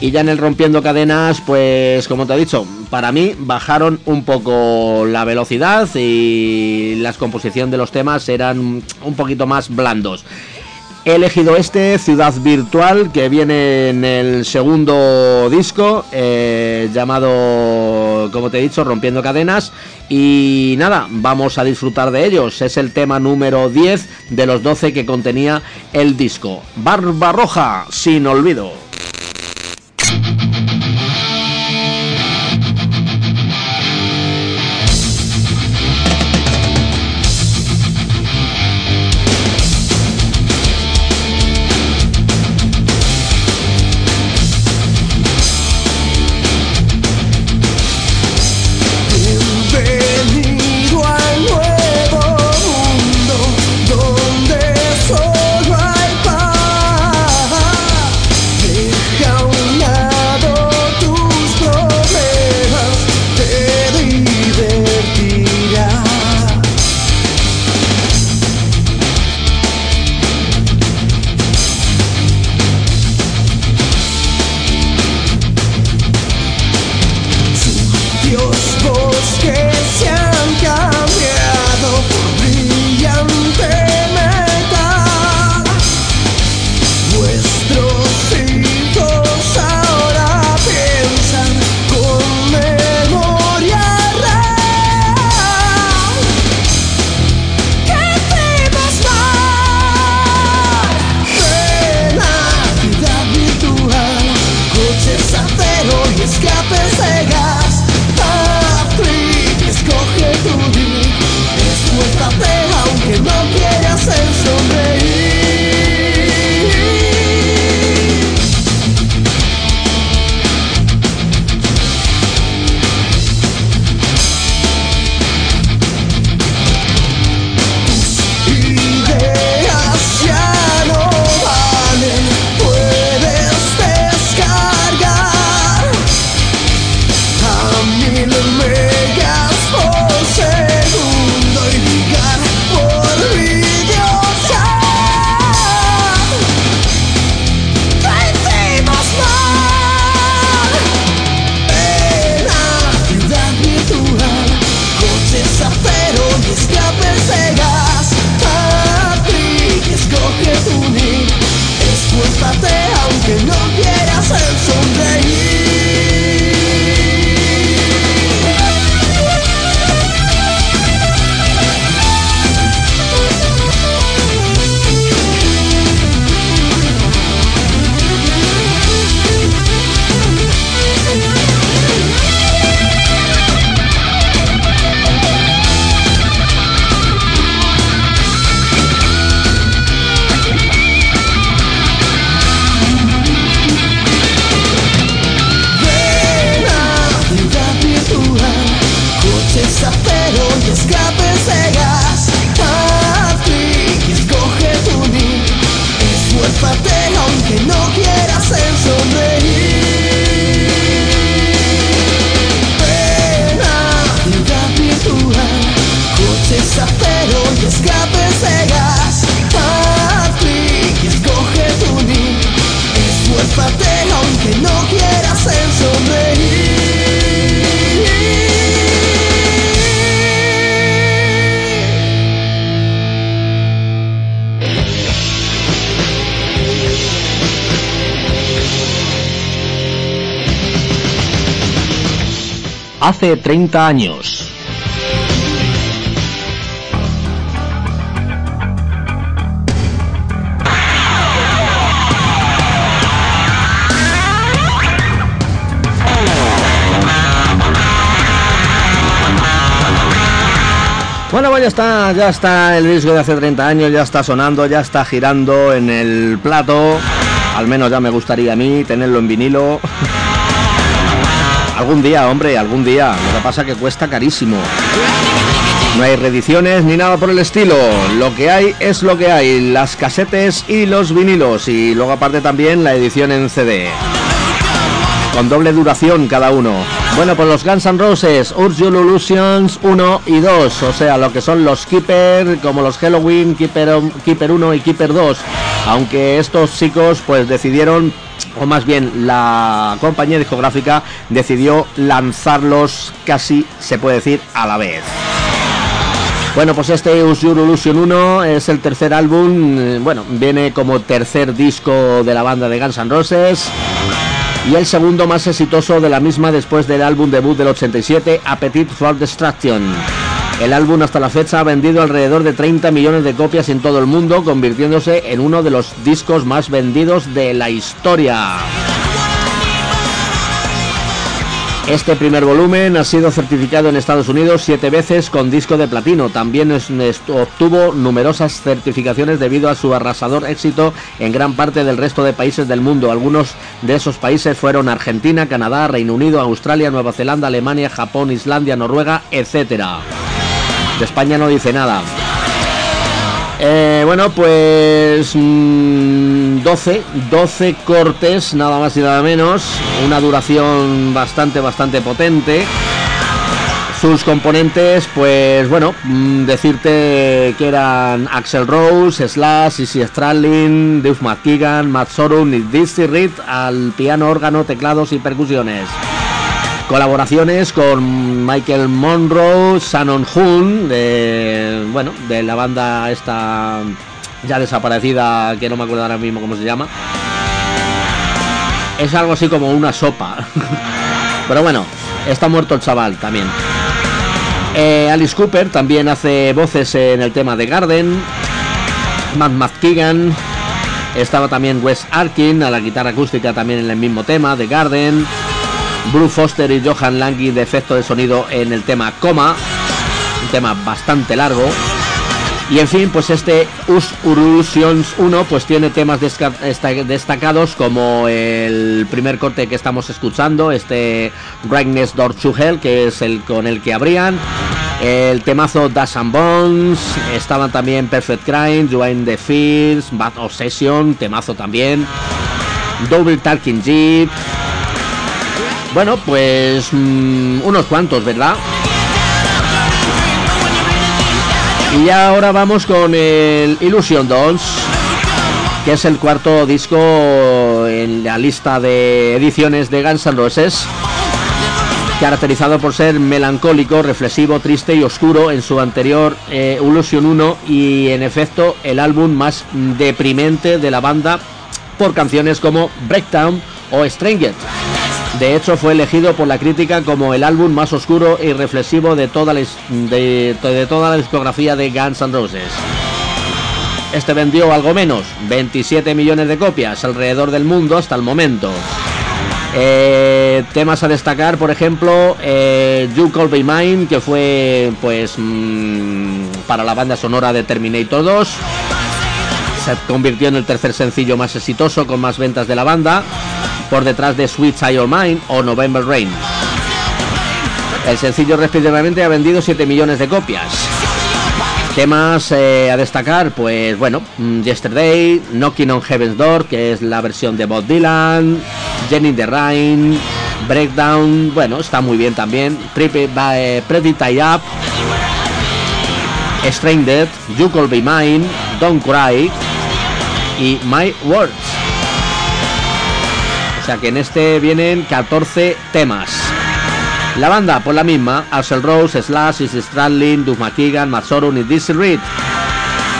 Y ya en el rompiendo cadenas, pues como te he dicho, para mí bajaron un poco la velocidad y la composición de los temas eran un poquito más blandos. He elegido este, Ciudad Virtual, que viene en el segundo disco, eh, llamado, como te he dicho, Rompiendo Cadenas. Y nada, vamos a disfrutar de ellos. Es el tema número 10 de los 12 que contenía el disco. Barba Roja, sin olvido. Hace 30 años. Bueno, pues ya está, ya está el disco de hace 30 años, ya está sonando, ya está girando en el plato. Al menos ya me gustaría a mí tenerlo en vinilo. Algún día, hombre, algún día. Lo que pasa que cuesta carísimo. No hay reediciones ni nada por el estilo. Lo que hay es lo que hay. Las casetes y los vinilos. Y luego aparte también la edición en CD. Con doble duración cada uno. Bueno, pues los Guns N' Roses, Your Illusions 1 y 2. O sea, lo que son los Keeper, como los Halloween, Keeper, Keeper 1 y Keeper 2. Aunque estos chicos pues decidieron o más bien la compañía discográfica decidió lanzarlos casi se puede decir a la vez. Bueno, pues este Use Your Illusion 1 es el tercer álbum, eh, bueno, viene como tercer disco de la banda de Guns N' Roses y el segundo más exitoso de la misma después del álbum debut del 87, Appetite for Destruction. El álbum hasta la fecha ha vendido alrededor de 30 millones de copias en todo el mundo, convirtiéndose en uno de los discos más vendidos de la historia. Este primer volumen ha sido certificado en Estados Unidos siete veces con disco de platino. También obtuvo numerosas certificaciones debido a su arrasador éxito en gran parte del resto de países del mundo. Algunos de esos países fueron Argentina, Canadá, Reino Unido, Australia, Nueva Zelanda, Alemania, Japón, Islandia, Noruega, etcétera. España no dice nada. Eh, bueno, pues mm, 12, 12 cortes, nada más y nada menos. Una duración bastante, bastante potente. Sus componentes, pues bueno, mm, decirte que eran Axel Rose, Slash, Izzy Stradlin, Duff McKagan, Matt Sorum Dizzy Reed al piano, órgano, teclados y percusiones. Colaboraciones con Michael Monroe, Shannon Hoon, de, bueno, de la banda esta ya desaparecida, que no me acuerdo ahora mismo cómo se llama. Es algo así como una sopa. Pero bueno, está muerto el chaval también. Eh, Alice Cooper también hace voces en el tema de Garden. Matt McKeegan. Estaba también Wes Arkin a la guitarra acústica también en el mismo tema de Garden. Bruce Foster y Johan Lange de efecto de sonido en el tema Coma. Un tema bastante largo. Y en fin, pues este Us Illusions 1 pues tiene temas destacados como el primer corte que estamos escuchando, este Brightness Door to Hell, que es el con el que abrían. El temazo Dash and Bones, estaban también Perfect Crime, Join the Fields, Bad Obsession, temazo también. Double Talking Jeep. Bueno, pues mm, unos cuantos, ¿verdad? Y ahora vamos con el Illusion Dolls, que es el cuarto disco en la lista de ediciones de Guns N' Roses, caracterizado por ser melancólico, reflexivo, triste y oscuro en su anterior eh, Illusion 1 y en efecto el álbum más deprimente de la banda por canciones como Breakdown o Stranger. De hecho, fue elegido por la crítica como el álbum más oscuro y reflexivo de toda la, discografía de Guns N' Roses. Este vendió algo menos, 27 millones de copias alrededor del mundo hasta el momento. Eh, temas a destacar, por ejemplo, eh, You Call Be Mine, que fue pues mm, para la banda sonora de Terminator 2. Se convirtió en el tercer sencillo más exitoso con más ventas de la banda, por detrás de Sweet Child Mine o November Rain. El sencillo respectivamente ha vendido 7 millones de copias. ¿Qué más eh, a destacar? Pues bueno, mm, Yesterday, Knocking on Heaven's Door, que es la versión de Bob Dylan, Jenny the Rain, Breakdown, bueno, está muy bien también, Pretty, Tie Up, Stranded, You Call Be Mine, Don't Cry y My Words. Sea que en este vienen 14 temas. La banda, por la misma, Axel Rose, Slash, Izzy Stradlin, Duff McKagan, Matt Sorum y Dizzy Reed.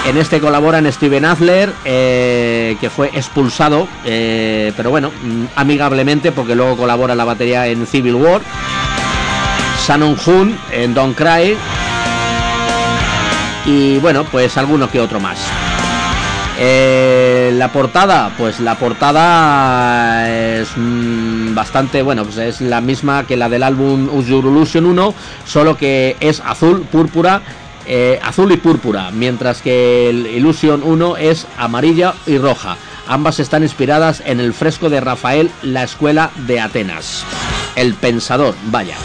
En este colaboran Steven Adler, eh, que fue expulsado, eh, pero bueno, mm, amigablemente, porque luego colabora la batería en Civil War. Shannon Hoon en Don't Cry. Y bueno, pues alguno que otro más. Eh, la portada, pues la portada es mm, bastante, bueno, pues es la misma que la del álbum Illusion 1, solo que es azul, púrpura, eh, azul y púrpura, mientras que el Illusion 1 es amarilla y roja. Ambas están inspiradas en el fresco de Rafael, la escuela de Atenas. El pensador, vaya.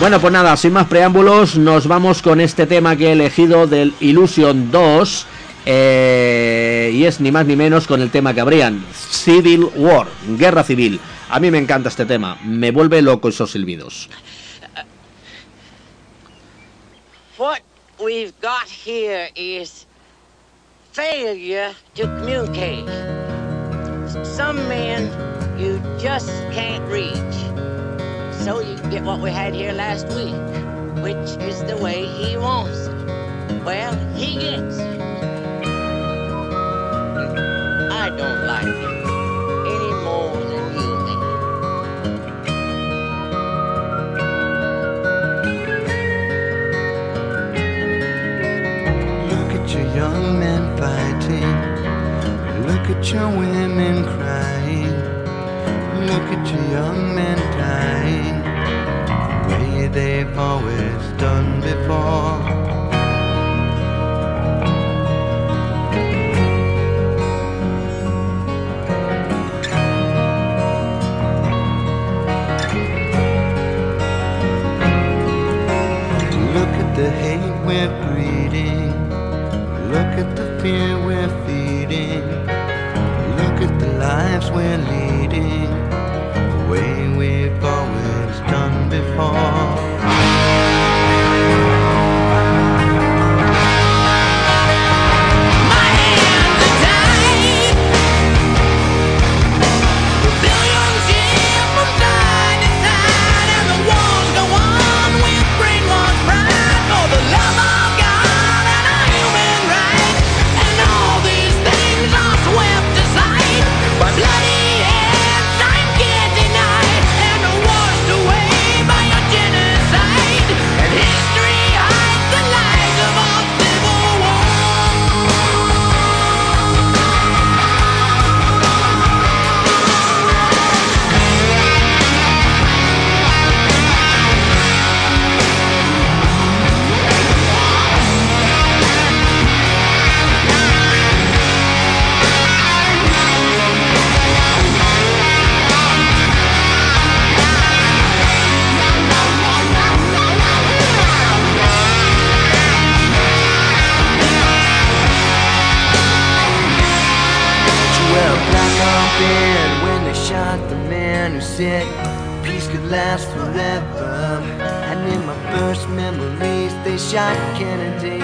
Bueno, pues nada, sin más preámbulos, nos vamos con este tema que he elegido del Illusion 2. Eh, y es ni más ni menos con el tema que habrían Civil War, guerra civil. A mí me encanta este tema, me vuelve loco esos silbidos. What we've got here is failure to communicate. Some men you just can't reach. So you get what we had here last week, which is the way he wants it. Well, he gets it. I don't like it any more than you do. Look at your young men fighting. Look at your women crying. Look at your young men dying. The way they've always done before. The hate we're breeding. Look at the fear we're feeding. Look at the lives we're leading. The way we've always done before. Forever. And in my first memories, they shot Kennedy.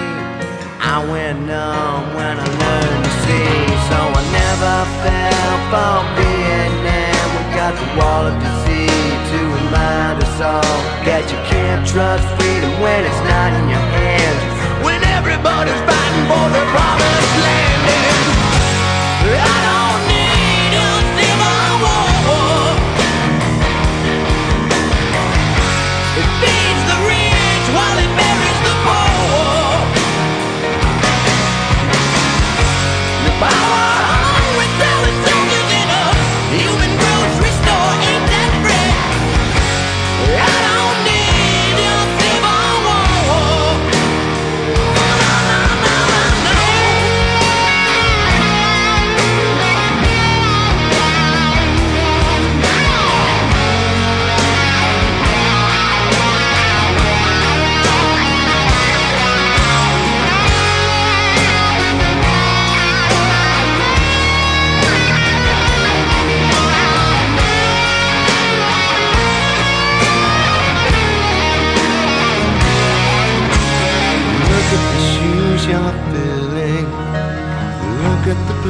I went numb when I learned to see, so I never fell for Vietnam. We got the wall of disease to remind us all that you can't trust freedom when it's not in your hands. when everybody's fighting for the promised land.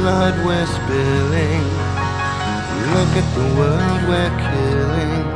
blood we're spilling. Look at the world we're killing.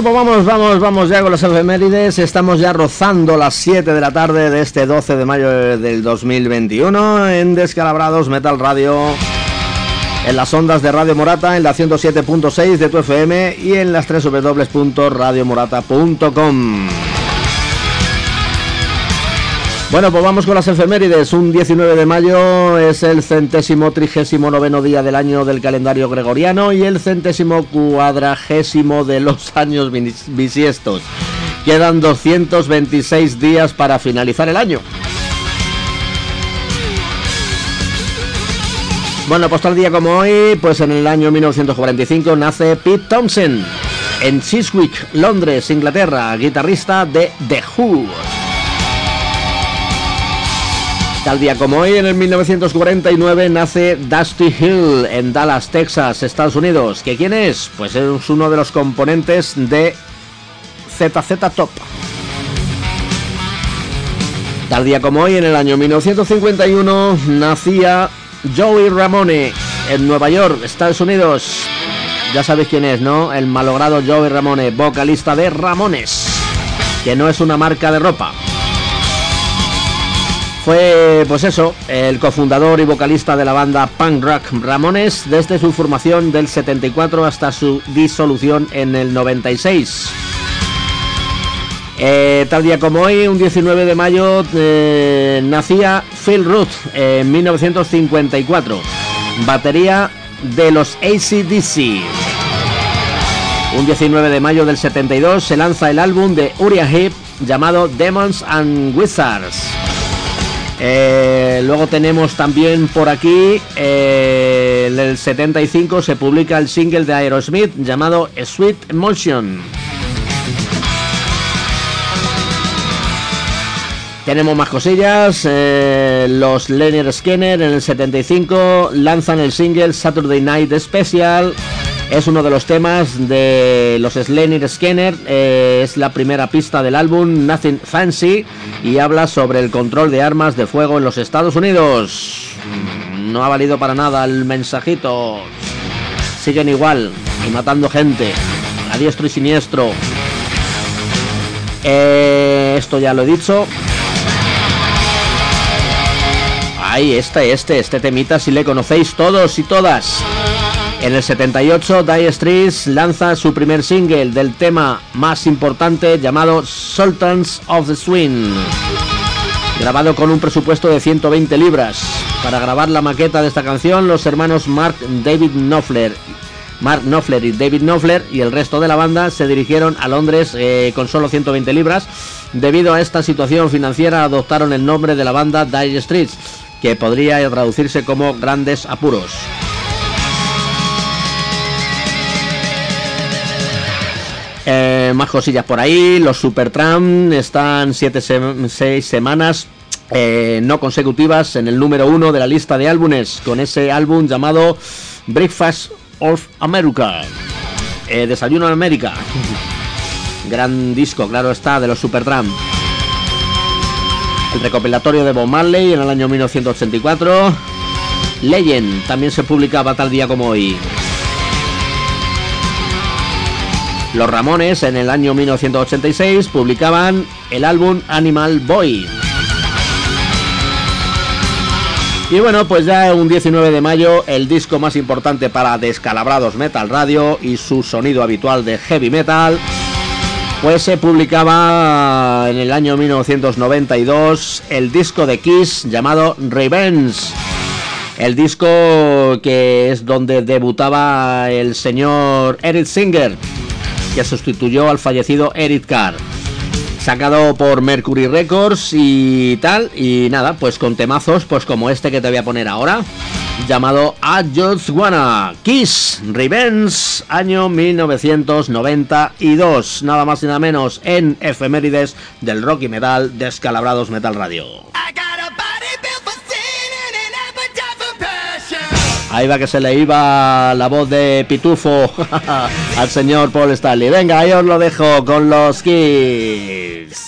Pues vamos, vamos, vamos ya con las efemérides. Estamos ya rozando las 7 de la tarde de este 12 de mayo del 2021 en Descalabrados Metal Radio. En las ondas de Radio Morata, en la 107.6 de tu FM y en las www.radiomorata.com. Bueno, pues vamos con las efemérides. Un 19 de mayo es el centésimo trigésimo noveno día del año del calendario gregoriano y el centésimo cuadragésimo de los años bis- bisiestos. Quedan 226 días para finalizar el año. Bueno, pues tal día como hoy, pues en el año 1945 nace Pete Thompson en Chiswick, Londres, Inglaterra, guitarrista de The Who. Tal día como hoy, en el 1949, nace Dusty Hill en Dallas, Texas, Estados Unidos. ¿Que quién es? Pues es uno de los componentes de ZZ Top. Tal día como hoy, en el año 1951, nacía Joey Ramone en Nueva York, Estados Unidos. Ya sabéis quién es, ¿no? El malogrado Joey Ramone, vocalista de Ramones, que no es una marca de ropa. Fue, pues eso, el cofundador y vocalista de la banda punk rock Ramones desde su formación del 74 hasta su disolución en el 96. Eh, tal día como hoy, un 19 de mayo, eh, nacía Phil Ruth en 1954, batería de los ACDC. Un 19 de mayo del 72 se lanza el álbum de Uriah Heep llamado Demons and Wizards. Eh, luego tenemos también por aquí, eh, en el 75 se publica el single de Aerosmith llamado Sweet Emotion. Tenemos más cosillas. eh, los Leonard Skinner en el 75 lanzan el single Saturday Night Special. Es uno de los temas de los Leonard Skinner. eh, es la primera pista del álbum Nothing Fancy y habla sobre el control de armas de fuego en los Estados Unidos. No ha valido para nada el mensajito. Siguen igual y matando gente a diestro y siniestro. Eh, esto ya lo he dicho. Ay, este, este, este temita si le conocéis todos y todas. En el 78, Dire Straits lanza su primer single del tema más importante llamado Sultans of the Swing. Grabado con un presupuesto de 120 libras. Para grabar la maqueta de esta canción, los hermanos Mark David Knopfler Mark Knopfler y David Knopfler y el resto de la banda se dirigieron a Londres eh, con solo 120 libras. Debido a esta situación financiera adoptaron el nombre de la banda Dire Straits, que podría traducirse como grandes apuros. Eh, más cosillas por ahí. Los Supertramp están 6 semanas eh, no consecutivas en el número uno de la lista de álbumes, con ese álbum llamado Breakfast of America. Eh, Desayuno en América. Gran disco, claro está, de los Supertramp. El recopilatorio de Bob Marley en el año 1984. Legend también se publicaba tal día como hoy. Los Ramones en el año 1986 publicaban el álbum Animal Boy. Y bueno, pues ya un 19 de mayo, el disco más importante para Descalabrados Metal Radio y su sonido habitual de heavy metal, pues se publicaba en el año 1992 el disco de Kiss llamado Revenge. El disco que es donde debutaba el señor Eric Singer, que sustituyó al fallecido Eric Carr sacado por Mercury Records y tal. Y nada, pues con temazos, pues como este que te voy a poner ahora, llamado I Just Wanna Kiss Revenge, año 1992. Nada más y nada menos en efemérides del rock y metal Descalabrados Metal Radio. Ahí va que se le iba la voz de pitufo al señor Paul Stanley. Venga, ahí os lo dejo con los Kiss.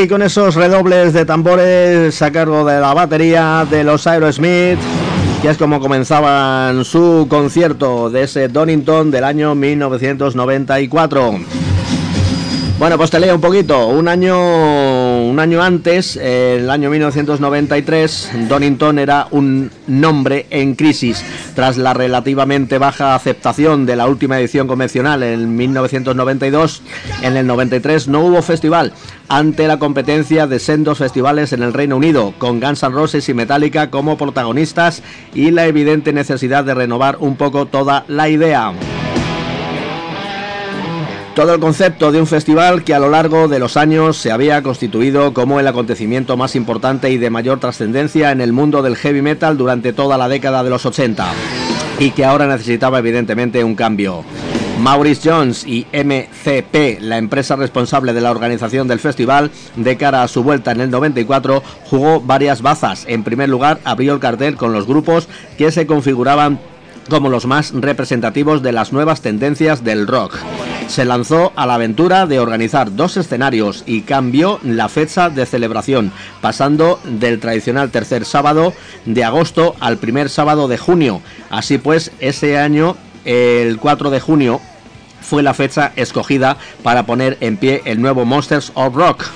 Ahí con esos redobles de tambores a de la batería de los Aerosmith, que es como comenzaban su concierto de ese Donington del año 1994. Bueno, pues te leo un poquito. Un año, año antes, en el año 1993, Donington era un nombre en crisis. Tras la relativamente baja aceptación de la última edición convencional en 1992, en el 93 no hubo festival ante la competencia de sendos festivales en el Reino Unido, con Guns N' Roses y Metallica como protagonistas y la evidente necesidad de renovar un poco toda la idea. Todo el concepto de un festival que a lo largo de los años se había constituido como el acontecimiento más importante y de mayor trascendencia en el mundo del heavy metal durante toda la década de los 80 y que ahora necesitaba evidentemente un cambio. Maurice Jones y MCP, la empresa responsable de la organización del festival, de cara a su vuelta en el 94, jugó varias bazas. En primer lugar, abrió el cartel con los grupos que se configuraban como los más representativos de las nuevas tendencias del rock. Se lanzó a la aventura de organizar dos escenarios y cambió la fecha de celebración, pasando del tradicional tercer sábado de agosto al primer sábado de junio. Así pues, ese año, el 4 de junio, fue la fecha escogida para poner en pie el nuevo Monsters of Rock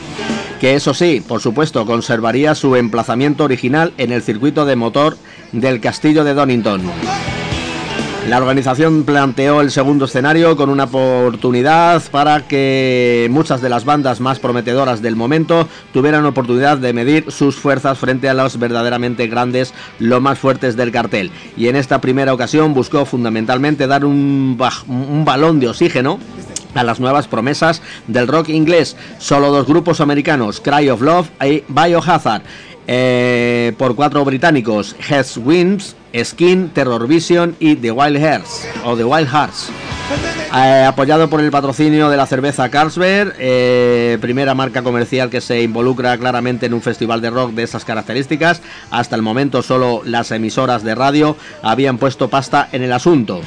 que eso sí, por supuesto, conservaría su emplazamiento original en el circuito de motor del castillo de Donington. La organización planteó el segundo escenario con una oportunidad para que muchas de las bandas más prometedoras del momento tuvieran oportunidad de medir sus fuerzas frente a los verdaderamente grandes, los más fuertes del cartel. Y en esta primera ocasión buscó fundamentalmente dar un, un balón de oxígeno a las nuevas promesas del rock inglés. Solo dos grupos americanos, Cry of Love y Biohazard. Eh, por cuatro británicos, Heads Wins, Skin, Terror Vision y The Wild Hearts o The Wild Hearts. Eh, apoyado por el patrocinio de la cerveza Carlsberg, eh, primera marca comercial que se involucra claramente en un festival de rock de esas características. Hasta el momento solo las emisoras de radio habían puesto pasta en el asunto.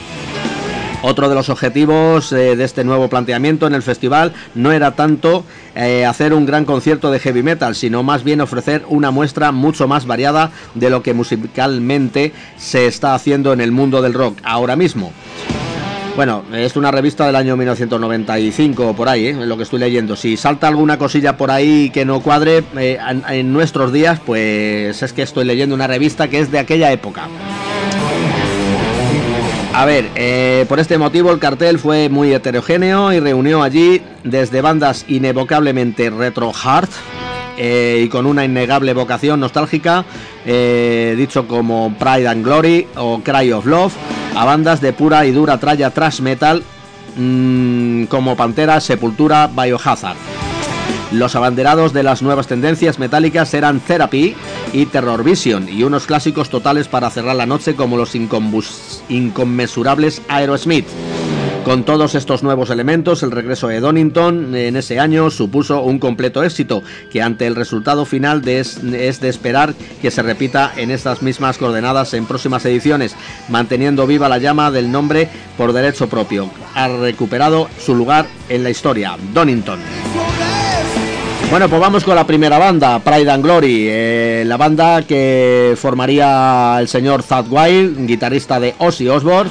Otro de los objetivos de este nuevo planteamiento en el festival no era tanto eh, hacer un gran concierto de heavy metal, sino más bien ofrecer una muestra mucho más variada de lo que musicalmente se está haciendo en el mundo del rock ahora mismo. Bueno, es una revista del año 1995 por ahí, ¿eh? lo que estoy leyendo. Si salta alguna cosilla por ahí que no cuadre eh, en, en nuestros días, pues es que estoy leyendo una revista que es de aquella época. A ver, eh, por este motivo el cartel fue muy heterogéneo y reunió allí desde bandas inevocablemente retro hard eh, y con una innegable vocación nostálgica, eh, dicho como Pride and Glory o Cry of Love, a bandas de pura y dura tralla trash metal mm, como Pantera, Sepultura, Biohazard. Los abanderados de las nuevas tendencias metálicas eran Therapy y Terror Vision y unos clásicos totales para cerrar la noche como los inconmensurables Aerosmith. Con todos estos nuevos elementos, el regreso de Donington en ese año supuso un completo éxito, que ante el resultado final es, es de esperar que se repita en estas mismas coordenadas en próximas ediciones, manteniendo viva la llama del nombre por derecho propio. Ha recuperado su lugar en la historia, Donington. Bueno, pues vamos con la primera banda, Pride and Glory, eh, la banda que formaría el señor Thad Wild, guitarrista de Ozzy Osbourne,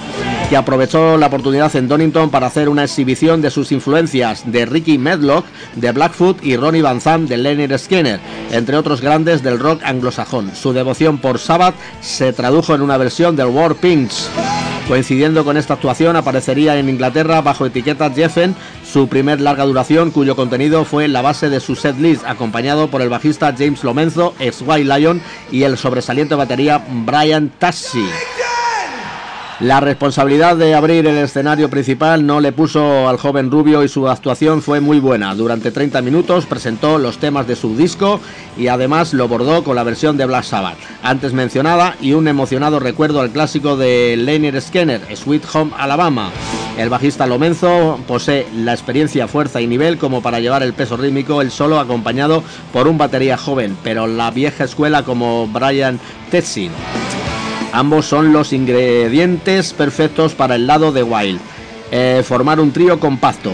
que aprovechó la oportunidad en Donington para hacer una exhibición de sus influencias de Ricky Medlock, de Blackfoot y Ronnie Van Zant de Leonard Skinner, entre otros grandes del rock anglosajón. Su devoción por Sabbath se tradujo en una versión del War Pinks. Coincidiendo con esta actuación, aparecería en Inglaterra bajo etiqueta Jeffen su primer larga duración, cuyo contenido fue la base de su set list, acompañado por el bajista James Lomenzo, ex White Lion, y el sobresaliente batería Brian Tassi. La responsabilidad de abrir el escenario principal no le puso al joven rubio y su actuación fue muy buena. Durante 30 minutos presentó los temas de su disco y además lo bordó con la versión de Black Sabbath, antes mencionada, y un emocionado recuerdo al clásico de Lanier Skinner, Sweet Home Alabama. El bajista Lomenzo posee la experiencia, fuerza y nivel como para llevar el peso rítmico el solo acompañado por un batería joven, pero la vieja escuela como Brian Tetsin. Ambos son los ingredientes perfectos para el lado de Wild. Eh, formar un trío compacto.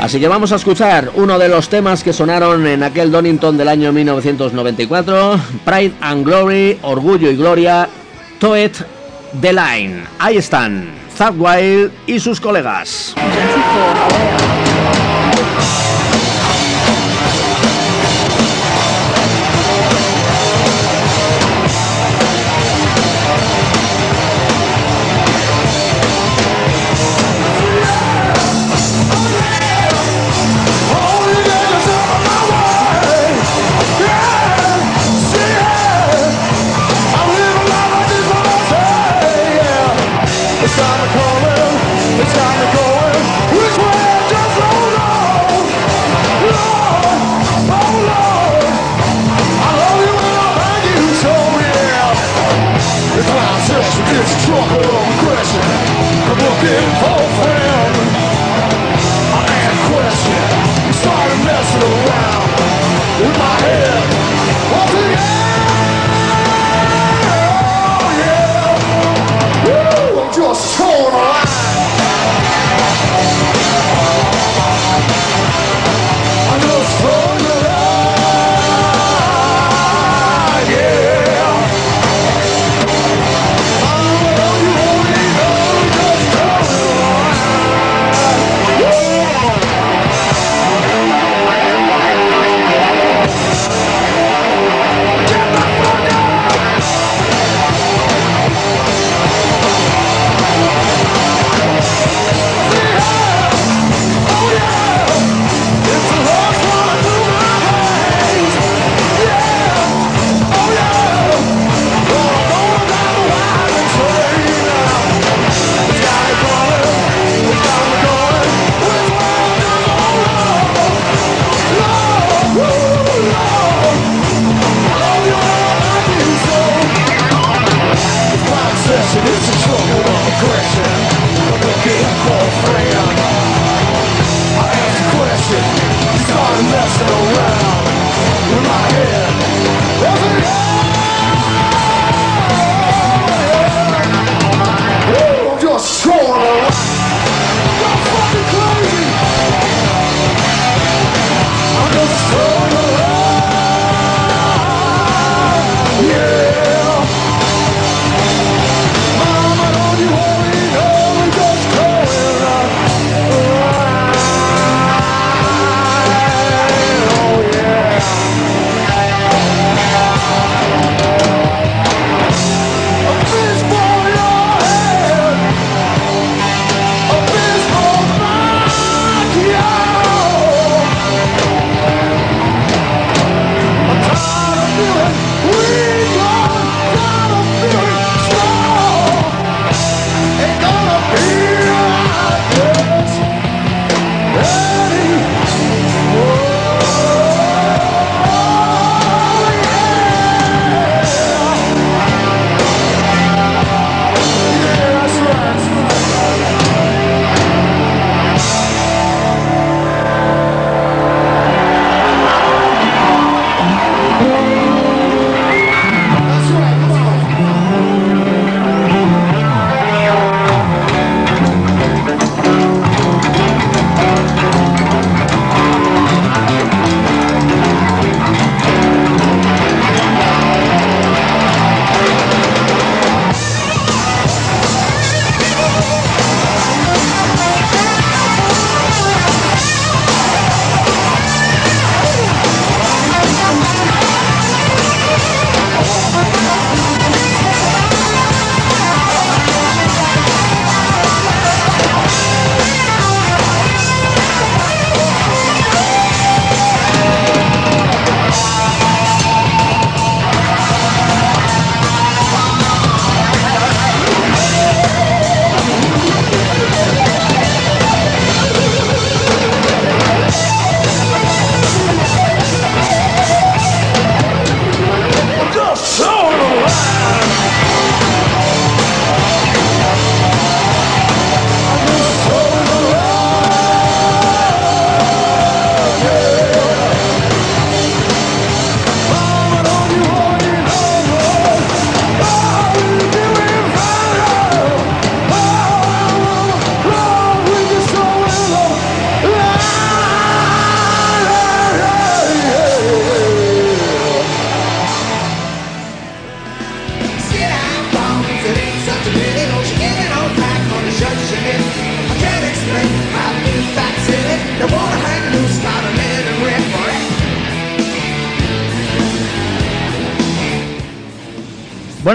Así que vamos a escuchar uno de los temas que sonaron en aquel Donington del año 1994, Pride and Glory, Orgullo y Gloria, Toet The Line. Ahí están, Zach Wild y sus colegas.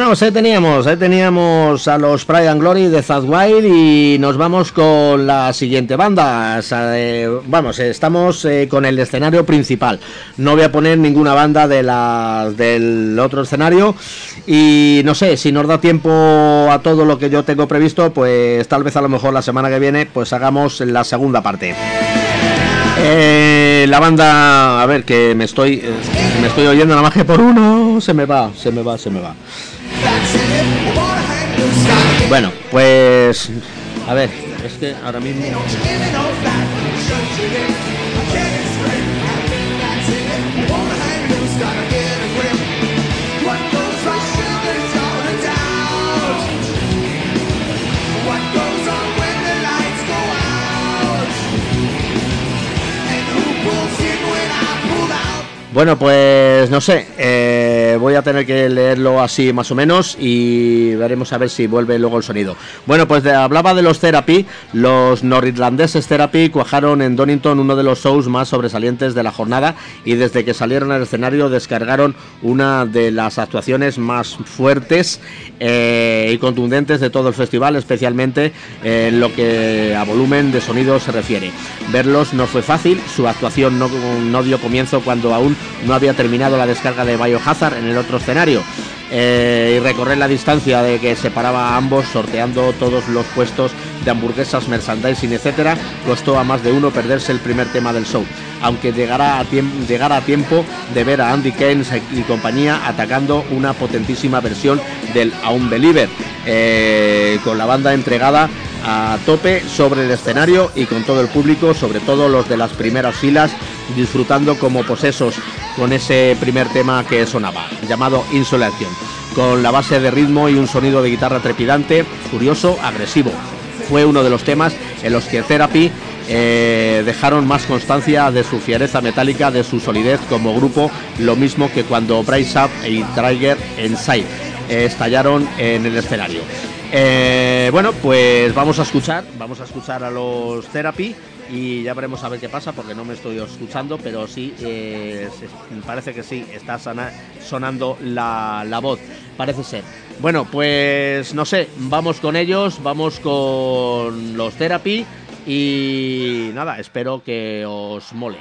Pues ahí teníamos, ahí teníamos a los Pride and Glory de Zadwild y nos vamos con la siguiente banda. O eh, vamos, eh, estamos eh, con el escenario principal. No voy a poner ninguna banda de la, del otro escenario y no sé, si nos da tiempo a todo lo que yo tengo previsto, pues tal vez a lo mejor la semana que viene pues hagamos la segunda parte. La banda, a ver, que me estoy, me estoy oyendo nada más que por uno, se me va, se me va, se me va. Bueno, pues, a ver, es que ahora mismo. Bueno, pues no sé, eh, voy a tener que leerlo así más o menos y veremos a ver si vuelve luego el sonido. Bueno, pues hablaba de los Therapy, los norirlandeses Therapy cuajaron en Donington uno de los shows más sobresalientes de la jornada y desde que salieron al escenario descargaron una de las actuaciones más fuertes eh, y contundentes de todo el festival, especialmente en lo que a volumen de sonido se refiere. Verlos no fue fácil, su actuación no dio comienzo cuando aún no había terminado la descarga de Biohazard en el otro escenario. eh, y recorrer la distancia de que separaba a ambos sorteando todos los puestos de hamburguesas, merchandising, etcétera, costó a más de uno perderse el primer tema del show, aunque llegara a, llegara a tiempo de ver a Andy Keynes y compañía atacando una potentísima versión del Unbeliever, eh, con la banda entregada a tope sobre el escenario y con todo el público, sobre todo los de las primeras filas, disfrutando como posesos con ese primer tema que sonaba, llamado Insolación, con la base de ritmo y un sonido de guitarra trepidante, furioso, agresivo. Fue uno de los temas en los que Therapy eh, dejaron más constancia de su fiereza metálica, de su solidez como grupo, lo mismo que cuando Bryce Up y Trigger Inside eh, estallaron en el escenario. Eh, bueno, pues vamos a escuchar, vamos a escuchar a los Therapy y ya veremos a ver qué pasa porque no me estoy escuchando, pero sí, eh, parece que sí, está sonando la, la voz, parece ser. Bueno, pues no sé, vamos con ellos, vamos con los Therapy y nada, espero que os mole.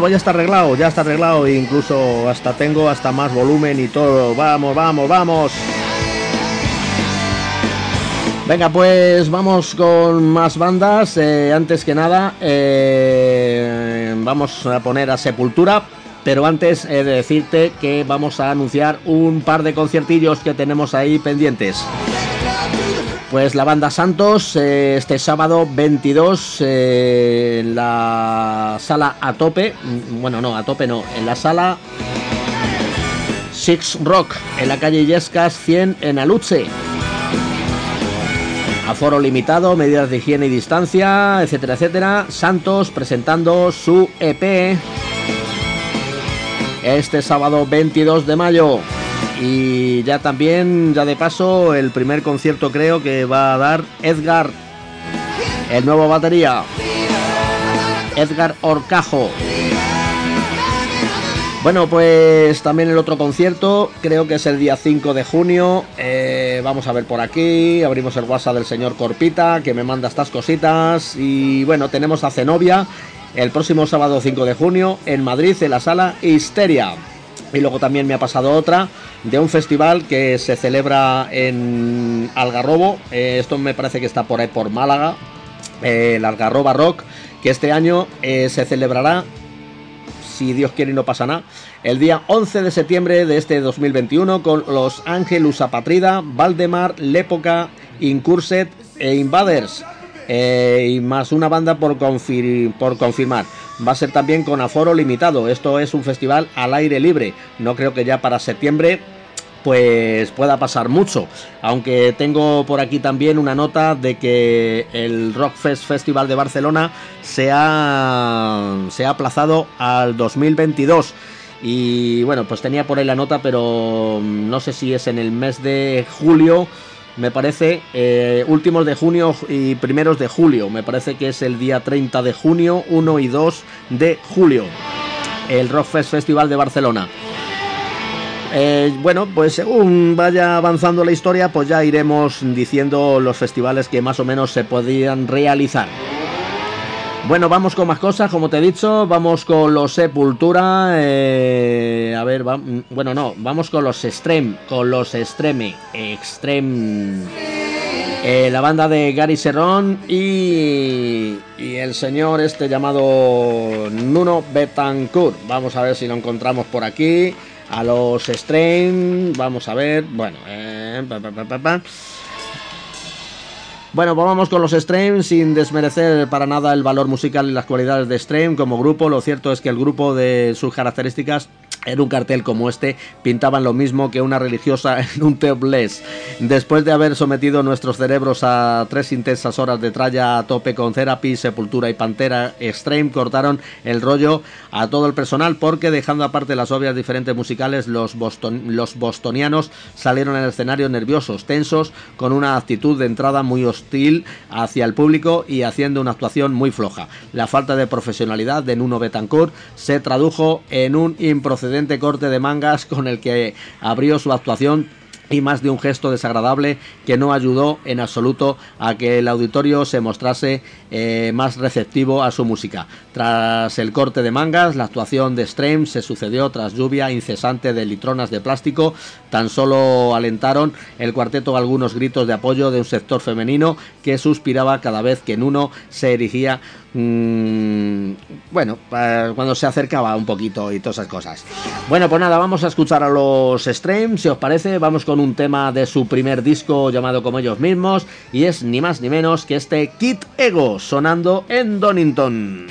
Bueno, pues ya está arreglado, ya está arreglado, e incluso hasta tengo hasta más volumen y todo. Vamos, vamos, vamos. Venga, pues vamos con más bandas. Eh, antes que nada, eh, vamos a poner a Sepultura. Pero antes he de decirte que vamos a anunciar un par de conciertillos que tenemos ahí pendientes. Pues la banda Santos, eh, este sábado 22 eh, en la sala a tope, mm, bueno no, a tope no, en la sala Six Rock, en la calle Yescas 100 en Aluche. Aforo limitado, medidas de higiene y distancia, etcétera, etcétera. Santos presentando su EP este sábado 22 de mayo. Y ya también, ya de paso, el primer concierto creo que va a dar Edgar, el nuevo batería. Edgar Orcajo. Bueno, pues también el otro concierto, creo que es el día 5 de junio. Eh, vamos a ver por aquí, abrimos el WhatsApp del señor Corpita, que me manda estas cositas. Y bueno, tenemos a Zenobia el próximo sábado 5 de junio en Madrid, en la sala Histeria. Y luego también me ha pasado otra de un festival que se celebra en Algarrobo. Eh, esto me parece que está por ahí por Málaga. eh, el Algarroba Rock, que este año eh, se celebrará, si Dios quiere y no pasa nada, el día 11 de septiembre de este 2021 con los Ángelus Apatrida, Valdemar, Lépoca, Incurset e Invaders. Y más una banda por confirmar. Va a ser también con aforo limitado. Esto es un festival al aire libre. No creo que ya para septiembre pues pueda pasar mucho. Aunque tengo por aquí también una nota de que el Rockfest Festival de Barcelona se ha, se ha aplazado al 2022. Y bueno, pues tenía por ahí la nota, pero no sé si es en el mes de julio me parece, eh, últimos de junio y primeros de julio. Me parece que es el día 30 de junio, 1 y 2 de julio. El Rockfest Festival de Barcelona. Eh, bueno, pues según vaya avanzando la historia, pues ya iremos diciendo los festivales que más o menos se podían realizar. Bueno, vamos con más cosas, como te he dicho, vamos con los Sepultura, eh, a ver, bueno, no, vamos con los Extreme, con los Extreme, Extreme, eh, la banda de Gary Serrón y, y el señor este llamado Nuno Betancourt. Vamos a ver si lo encontramos por aquí, a los Extreme, vamos a ver, bueno, eh, pa, pa, pa. Bueno, pues vamos con los Stream sin desmerecer para nada el valor musical y las cualidades de Stream como grupo. Lo cierto es que el grupo de sus características en un cartel como este pintaban lo mismo que una religiosa en un topless. Después de haber sometido nuestros cerebros a tres intensas horas de tralla a tope con Therapy, Sepultura y Pantera, Extreme cortaron el rollo a todo el personal porque dejando aparte las obvias diferentes musicales, los, boston- los bostonianos salieron al escenario nerviosos, tensos, con una actitud de entrada muy hostil hacia el público y haciendo una actuación muy floja. La falta de profesionalidad de Nuno Betancourt se tradujo en un improcedente corte de mangas con el que abrió su actuación y más de un gesto desagradable que no ayudó en absoluto a que el auditorio se mostrase eh, más receptivo a su música. Tras el corte de mangas, la actuación de Stream se sucedió tras lluvia incesante de litronas de plástico. Tan solo alentaron el cuarteto algunos gritos de apoyo de un sector femenino que suspiraba cada vez que en uno se erigía mm, bueno, cuando se acercaba un poquito y todas esas cosas. Bueno, pues nada, vamos a escuchar a los Streams, si os parece, vamos con un tema de su primer disco llamado como ellos mismos, y es ni más ni menos que este Kit Ego sonando en Donington.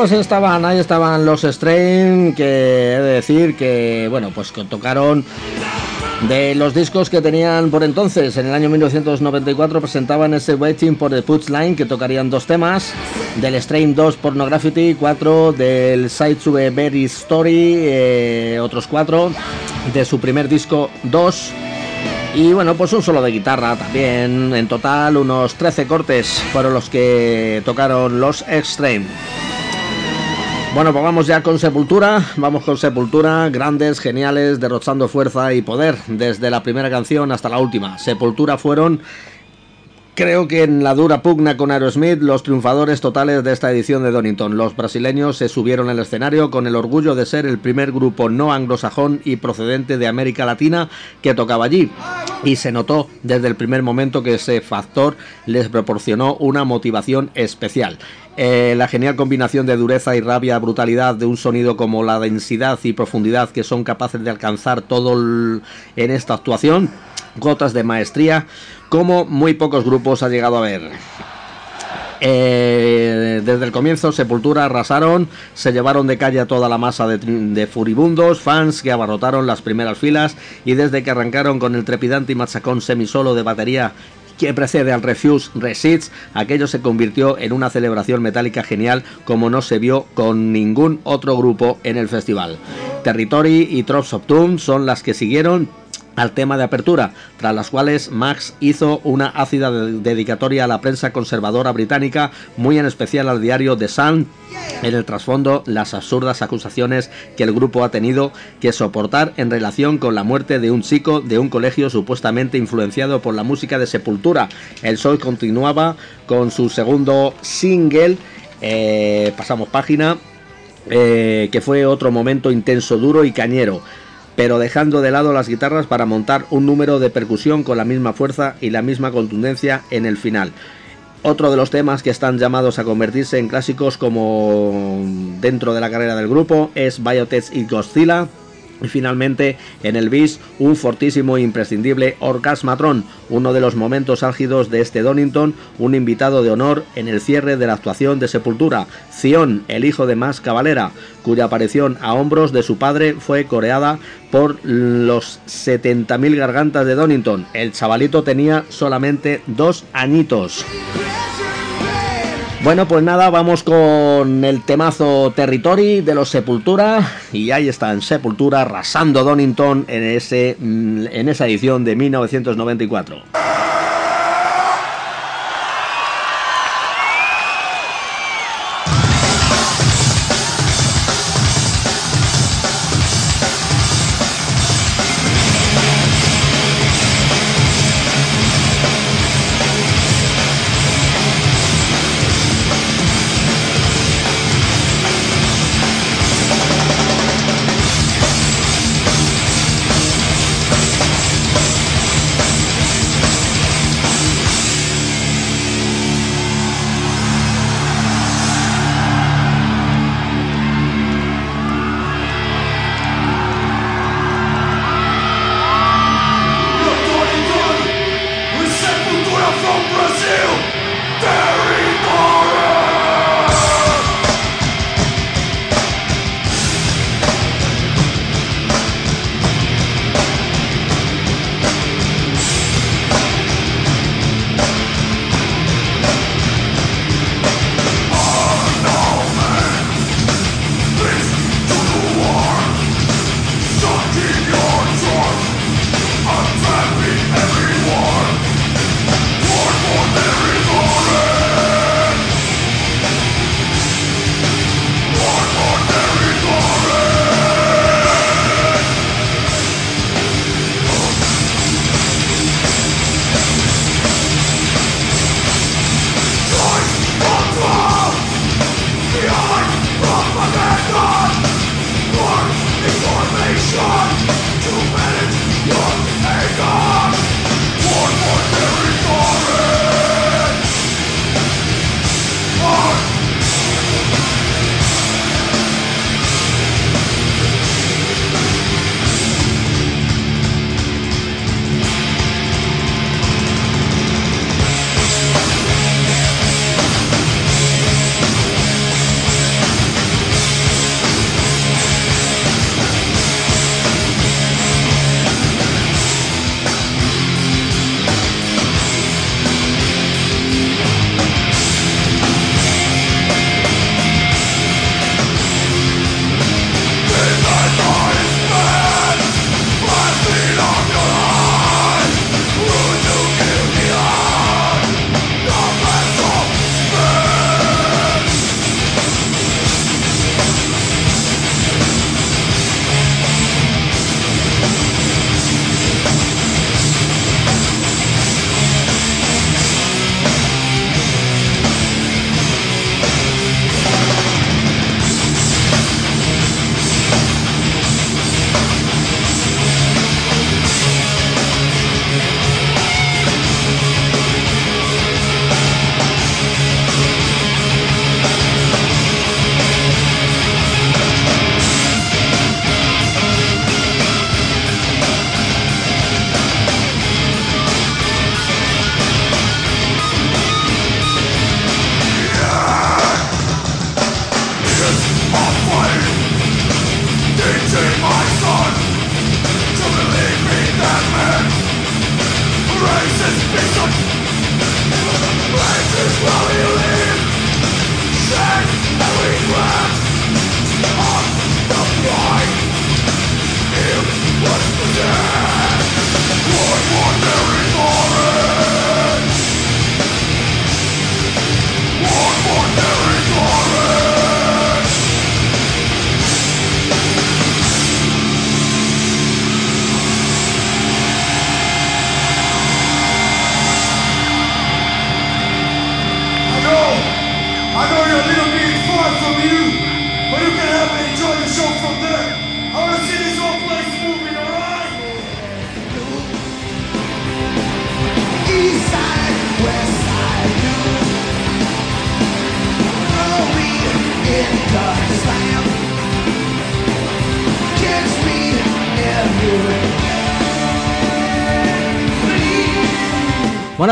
Estaban, ahí estaban los Strain, que he de decir que, bueno, pues que tocaron de los discos que tenían por entonces. En el año 1994 presentaban ese Waiting for the Punchline, que tocarían dos temas, del Strain 2 Pornography, cuatro del Side to a Very Story, eh, otros cuatro, de su primer disco 2. Y bueno, pues un solo de guitarra también. En total, unos 13 cortes fueron los que tocaron los Extreme. Bueno, pues vamos ya con Sepultura. Vamos con Sepultura, grandes, geniales, derrochando fuerza y poder desde la primera canción hasta la última. Sepultura fueron Creo que en la dura pugna con Aerosmith, los triunfadores totales de esta edición de Donington, los brasileños se subieron al escenario con el orgullo de ser el primer grupo no anglosajón y procedente de América Latina que tocaba allí. Y se notó desde el primer momento que ese factor les proporcionó una motivación especial. Eh, la genial combinación de dureza y rabia, brutalidad de un sonido como la densidad y profundidad que son capaces de alcanzar todo en esta actuación, gotas de maestría, como muy pocos grupos ha llegado a ver. Eh, desde el comienzo, Sepultura arrasaron, se llevaron de calle a toda la masa de, de furibundos, fans que abarrotaron las primeras filas y desde que arrancaron con el trepidante y machacón semisolo de batería que precede al Refuse Resists, aquello se convirtió en una celebración metálica genial como no se vio con ningún otro grupo en el festival. Territory y Drops of Doom son las que siguieron al tema de apertura, tras las cuales Max hizo una ácida de- dedicatoria a la prensa conservadora británica, muy en especial al diario The Sun, en el trasfondo las absurdas acusaciones que el grupo ha tenido que soportar en relación con la muerte de un chico de un colegio supuestamente influenciado por la música de Sepultura. El show continuaba con su segundo single, eh, pasamos página, eh, que fue otro momento intenso, duro y cañero, pero dejando de lado las guitarras para montar un número de percusión con la misma fuerza y la misma contundencia en el final. Otro de los temas que están llamados a convertirse en clásicos como dentro de la carrera del grupo es Biotech y Godzilla. Y finalmente, en el bis, un fortísimo e imprescindible Orgasmatron, uno de los momentos álgidos de este Donington, un invitado de honor en el cierre de la actuación de Sepultura, Zion, el hijo de Más Cavalera, cuya aparición a hombros de su padre fue coreada por los 70.000 gargantas de Donington. El chavalito tenía solamente dos añitos. Bueno, pues nada, vamos con el temazo Territory de los Sepultura y ahí están Sepultura arrasando Donington en ese mm, en esa edición de 1994.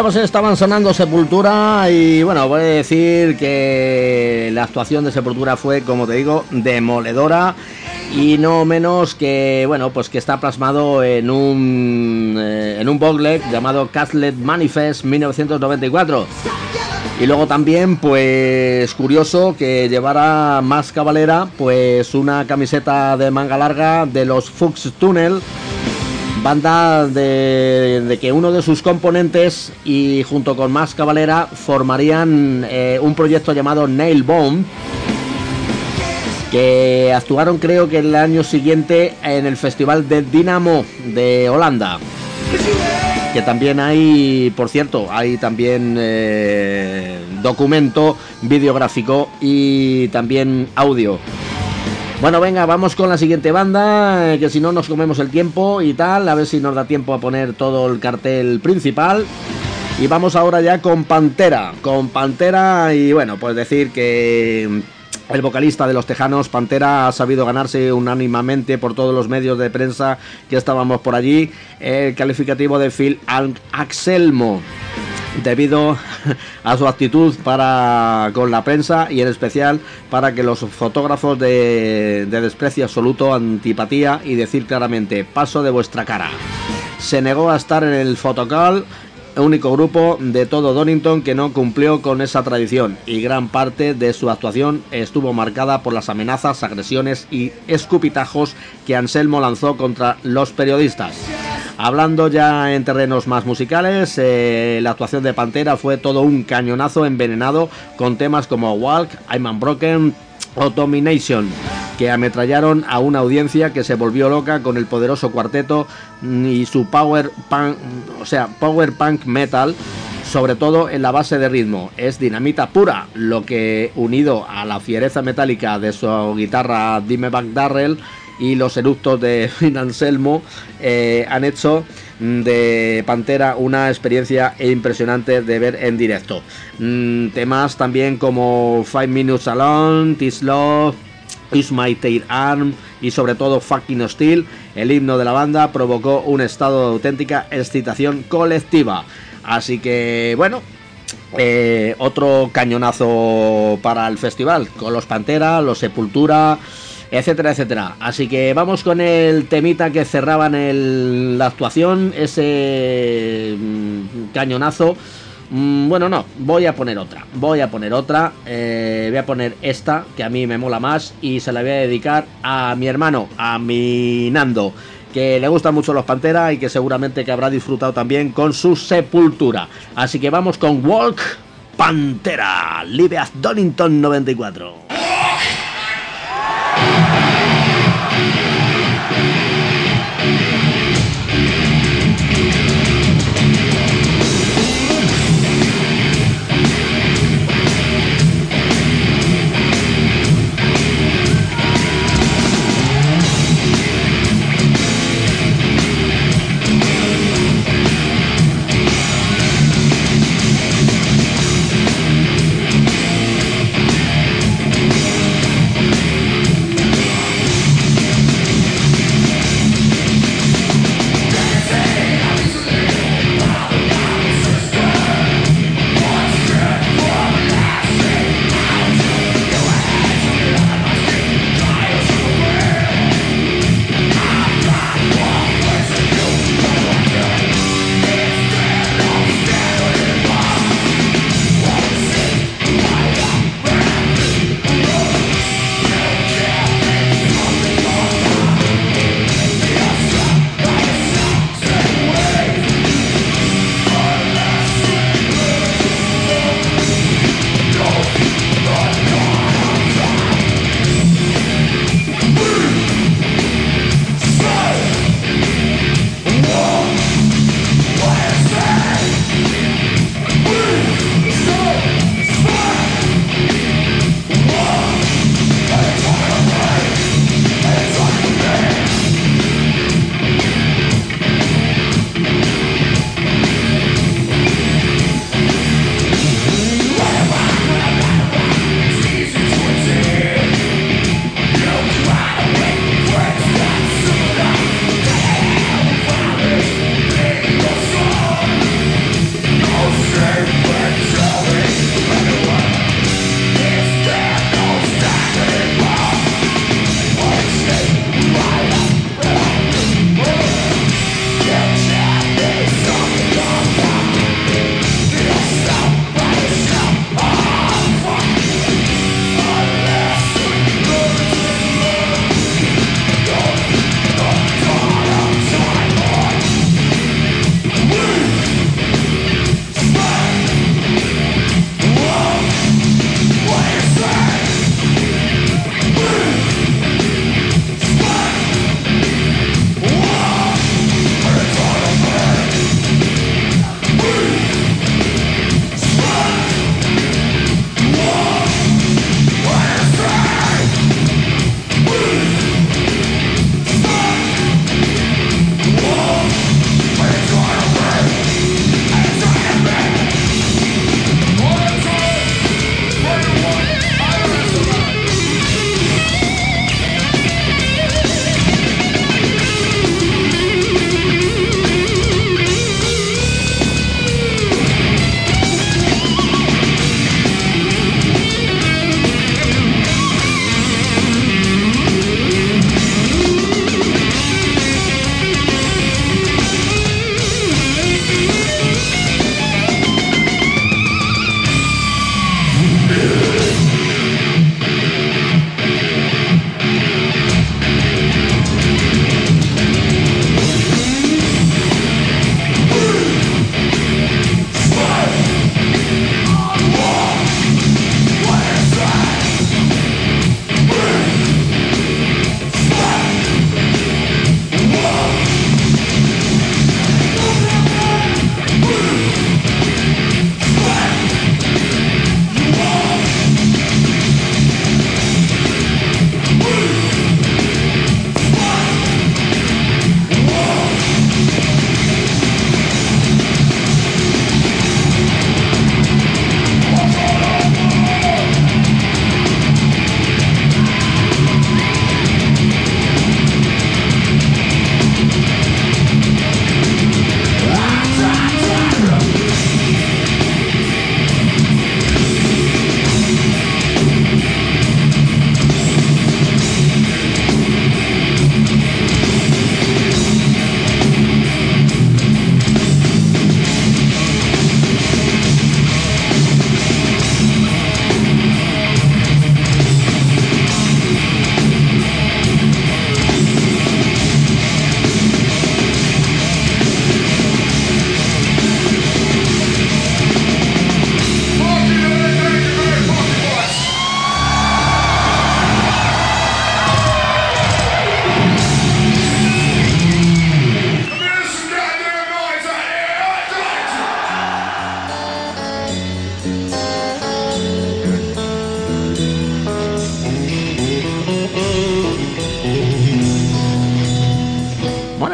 Pues estaban sonando Sepultura y bueno, voy a decir que la actuación de Sepultura fue, como te digo, demoledora y no menos que, bueno, pues que está plasmado en un, eh, en un booklet llamado Castle Manifest 1994. Y luego también, pues curioso que llevara más cabalera, pues una camiseta de manga larga de los Fuchs Tunnel banda de, que uno de sus componentes y junto con más cabalera formarían eh, un proyecto llamado Nail Bomb que actuaron creo que el año siguiente en el festival de Dynamo de Holanda. Que también hay por cierto hay también eh, documento videográfico y también audio bueno, venga, vamos con la siguiente banda, eh, que si no nos comemos el tiempo y tal, a ver si nos da tiempo a poner todo el cartel principal. Y vamos ahora ya con Pantera, con Pantera y bueno, pues decir que el vocalista de los Tejanos, Pantera, ha sabido ganarse unánimamente por todos los medios de prensa que estábamos por allí el calificativo de Phil Axelmo debido a su actitud para con la prensa y en especial para que los fotógrafos de, de desprecio absoluto, antipatía y decir claramente paso de vuestra cara. Se negó a estar en el fotocall único grupo de todo Donington que no cumplió con esa tradición y gran parte de su actuación estuvo marcada por las amenazas, agresiones y escupitajos que Anselmo lanzó contra los periodistas. Hablando ya en terrenos más musicales, eh, la actuación de Pantera fue todo un cañonazo envenenado con temas como Walk, I'm Unbroken o Domination, que ametrallaron a una audiencia que se volvió loca con el poderoso cuarteto y su power punk, o sea, power punk metal sobre todo en la base de ritmo. Es dinamita pura, lo que unido a la fiereza metálica de su guitarra Dime Darrell y los eructos de Finn Anselmo eh, han hecho de Pantera una experiencia impresionante de ver en directo. Mm, temas también como Five Minutes Alone, This Love, Is My Tail Arm y sobre todo Fucking Steel, el himno de la banda provocó un estado de auténtica excitación colectiva. Así que bueno, eh, otro cañonazo para el festival, con los Pantera, los Sepultura, etcétera, etcétera. Así que vamos con el temita que cerraban el, la actuación, ese mm, cañonazo. Mm, bueno, no, voy a poner otra. Voy a poner otra. eh, voy a poner esta, que a mí me mola más. Y se la voy a dedicar a mi hermano, a mi Nando. Que le gustan mucho los Pantera y que seguramente que habrá disfrutado también con su sepultura. Así que vamos con Walk Pantera. Live at Donington 94. Thank you.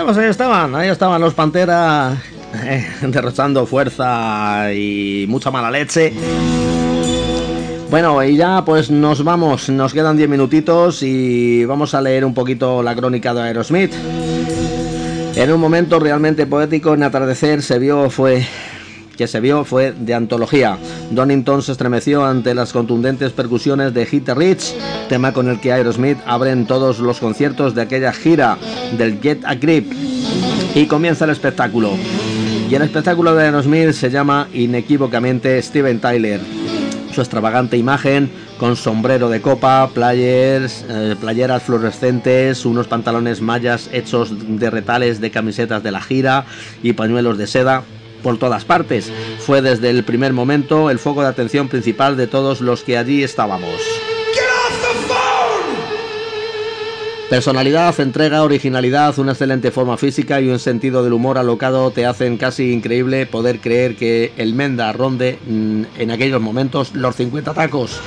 Pues ahí estaban, ahí estaban los Pantera eh, derrochando fuerza y mucha mala leche. Bueno, y ya pues nos vamos, nos quedan 10 minutitos y vamos a leer un poquito la crónica de Aerosmith. En un momento realmente poético en atardecer se vio fue que se vio fue de antología. Donington se estremeció ante las contundentes percusiones de Hit the Rich, tema con el que Aerosmith abren todos los conciertos de aquella gira del Get a Grip. Y comienza el espectáculo. Y el espectáculo de Aerosmith se llama inequívocamente Steven Tyler. Su extravagante imagen, con sombrero de copa, players, eh, playeras fluorescentes, unos pantalones mallas hechos de retales de camisetas de la gira y pañuelos de seda, por todas partes. Fue desde el primer momento el foco de atención principal de todos los que allí estábamos. Personalidad, entrega, originalidad, una excelente forma física y un sentido del humor alocado te hacen casi increíble poder creer que el Menda ronde mm, en aquellos momentos los 50 tacos.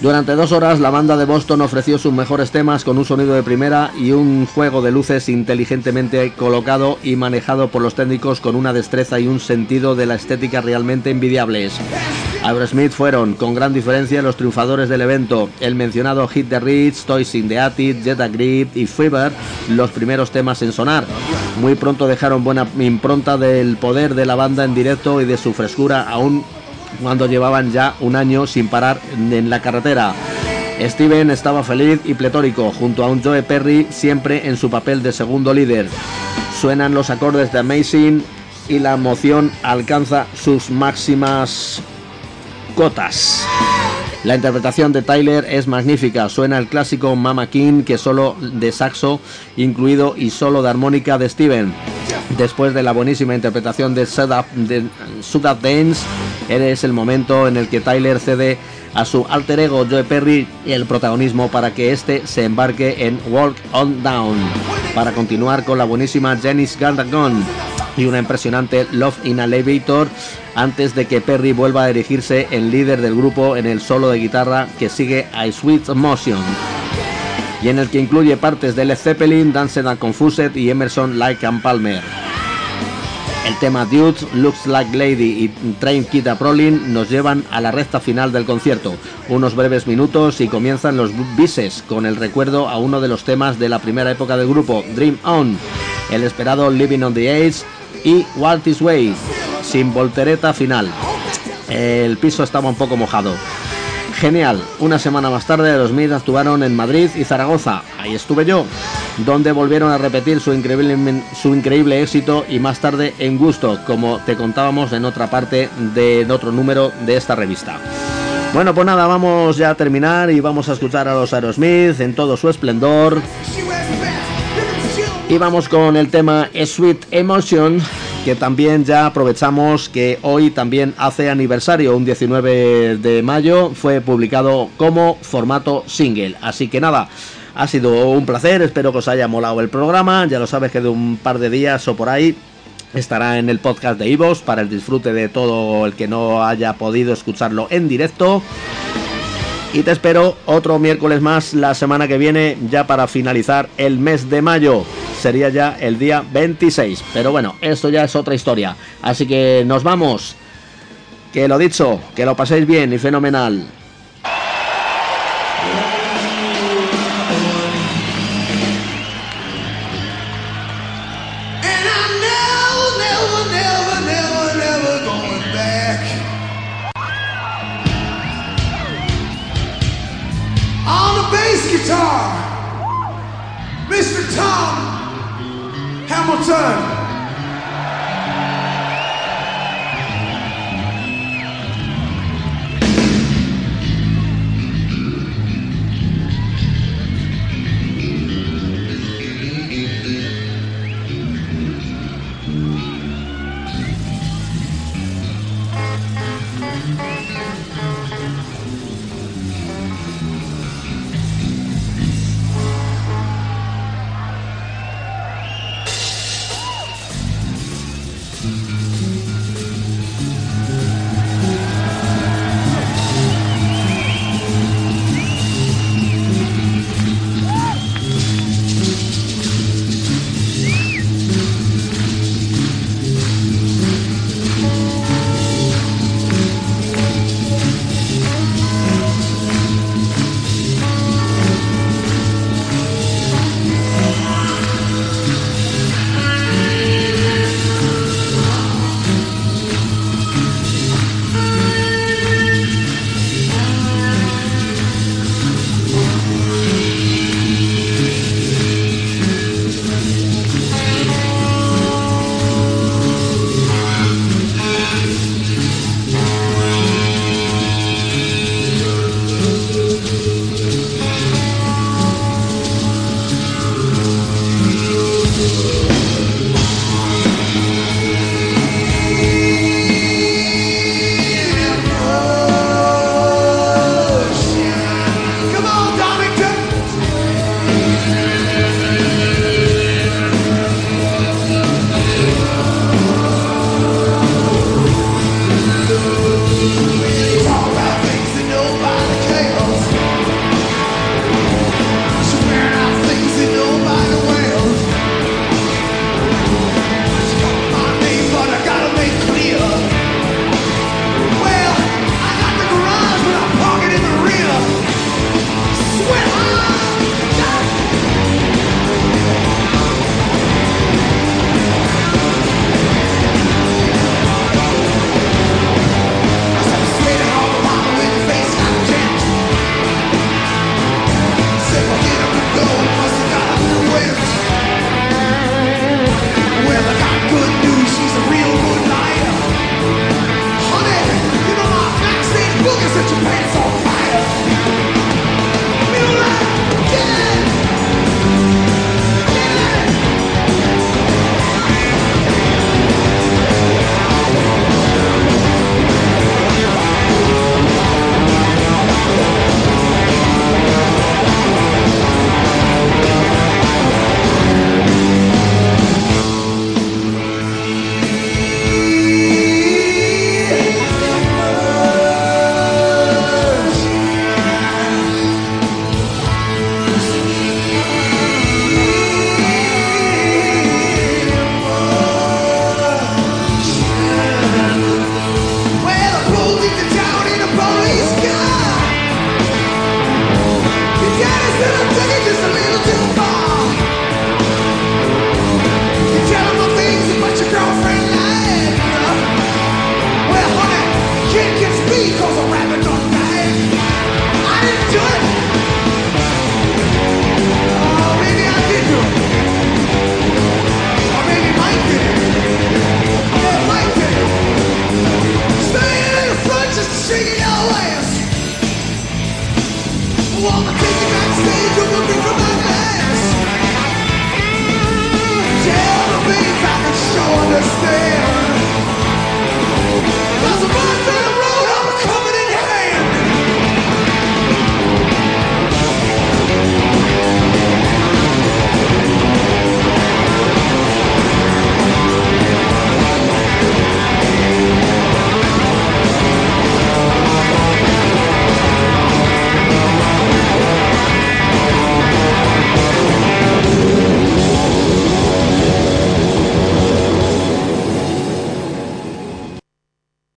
Durante dos horas la banda de Boston ofreció sus mejores temas con un sonido de primera y un juego de luces inteligentemente colocado y manejado por los técnicos con una destreza y un sentido de la estética realmente envidiables. Aerosmith fueron, con gran diferencia, los triunfadores del evento. El mencionado Hit the Rich, Toys in the Attic, Jet Grip y Fever, los primeros temas en sonar. Muy pronto dejaron buena impronta del poder de la banda en directo y de su frescura aún cuando llevaban ya un año sin parar en la carretera. Steven estaba feliz y pletórico, junto a un Joe Perry siempre en su papel de segundo líder. Suenan los acordes de Amazing y la emoción alcanza sus máximas cotas. La interpretación de Tyler es magnífica, suena el clásico Mama King que solo de saxo incluido y solo de armónica de Steven. Después de la buenísima interpretación de Shut Up, Dance, es el momento en el que Tyler cede a su alter ego Joe Perry el protagonismo para que éste se embarque en Walk On Down, para continuar con la buenísima Janice Gardagon y una impresionante Love in Elevator antes de que Perry vuelva a erigirse en líder del grupo en el solo de guitarra que sigue a Sweet Motion y en el que incluye partes de Led Zeppelin, Dancing and Confused y Emerson Like and Palmer. El tema Dude, Looks Like Lady y Train Kid a Prolin nos llevan a la recta final del concierto. Unos breves minutos y comienzan los bises con el recuerdo a uno de los temas de la primera época del grupo, Dream On, el esperado Living on the Edge y Walt This Way, sin voltereta final. El piso estaba un poco mojado. Genial, una semana más tarde los Mid actuaron en Madrid y Zaragoza, ahí estuve yo, donde volvieron a repetir su increíble, su increíble éxito y más tarde en gusto, como te contábamos en otra parte de en otro número de esta revista. Bueno, pues nada, vamos ya a terminar y vamos a escuchar a los Aerosmith en todo su esplendor. Y vamos con el tema Sweet Emotion, que también ya aprovechamos que hoy también hace aniversario, un 19 de mayo, fue publicado como formato single. Así que nada, ha sido un placer, espero que os haya molado el programa, ya lo sabes que de un par de días o por ahí estará en el podcast de Ivos para el disfrute de todo el que no haya podido escucharlo en directo. Y te espero otro miércoles más la semana que viene, ya para finalizar el mes de mayo. Sería ya el día 26. Pero bueno, esto ya es otra historia. Así que nos vamos. Que lo dicho, que lo paséis bien y fenomenal. Tom Hamilton.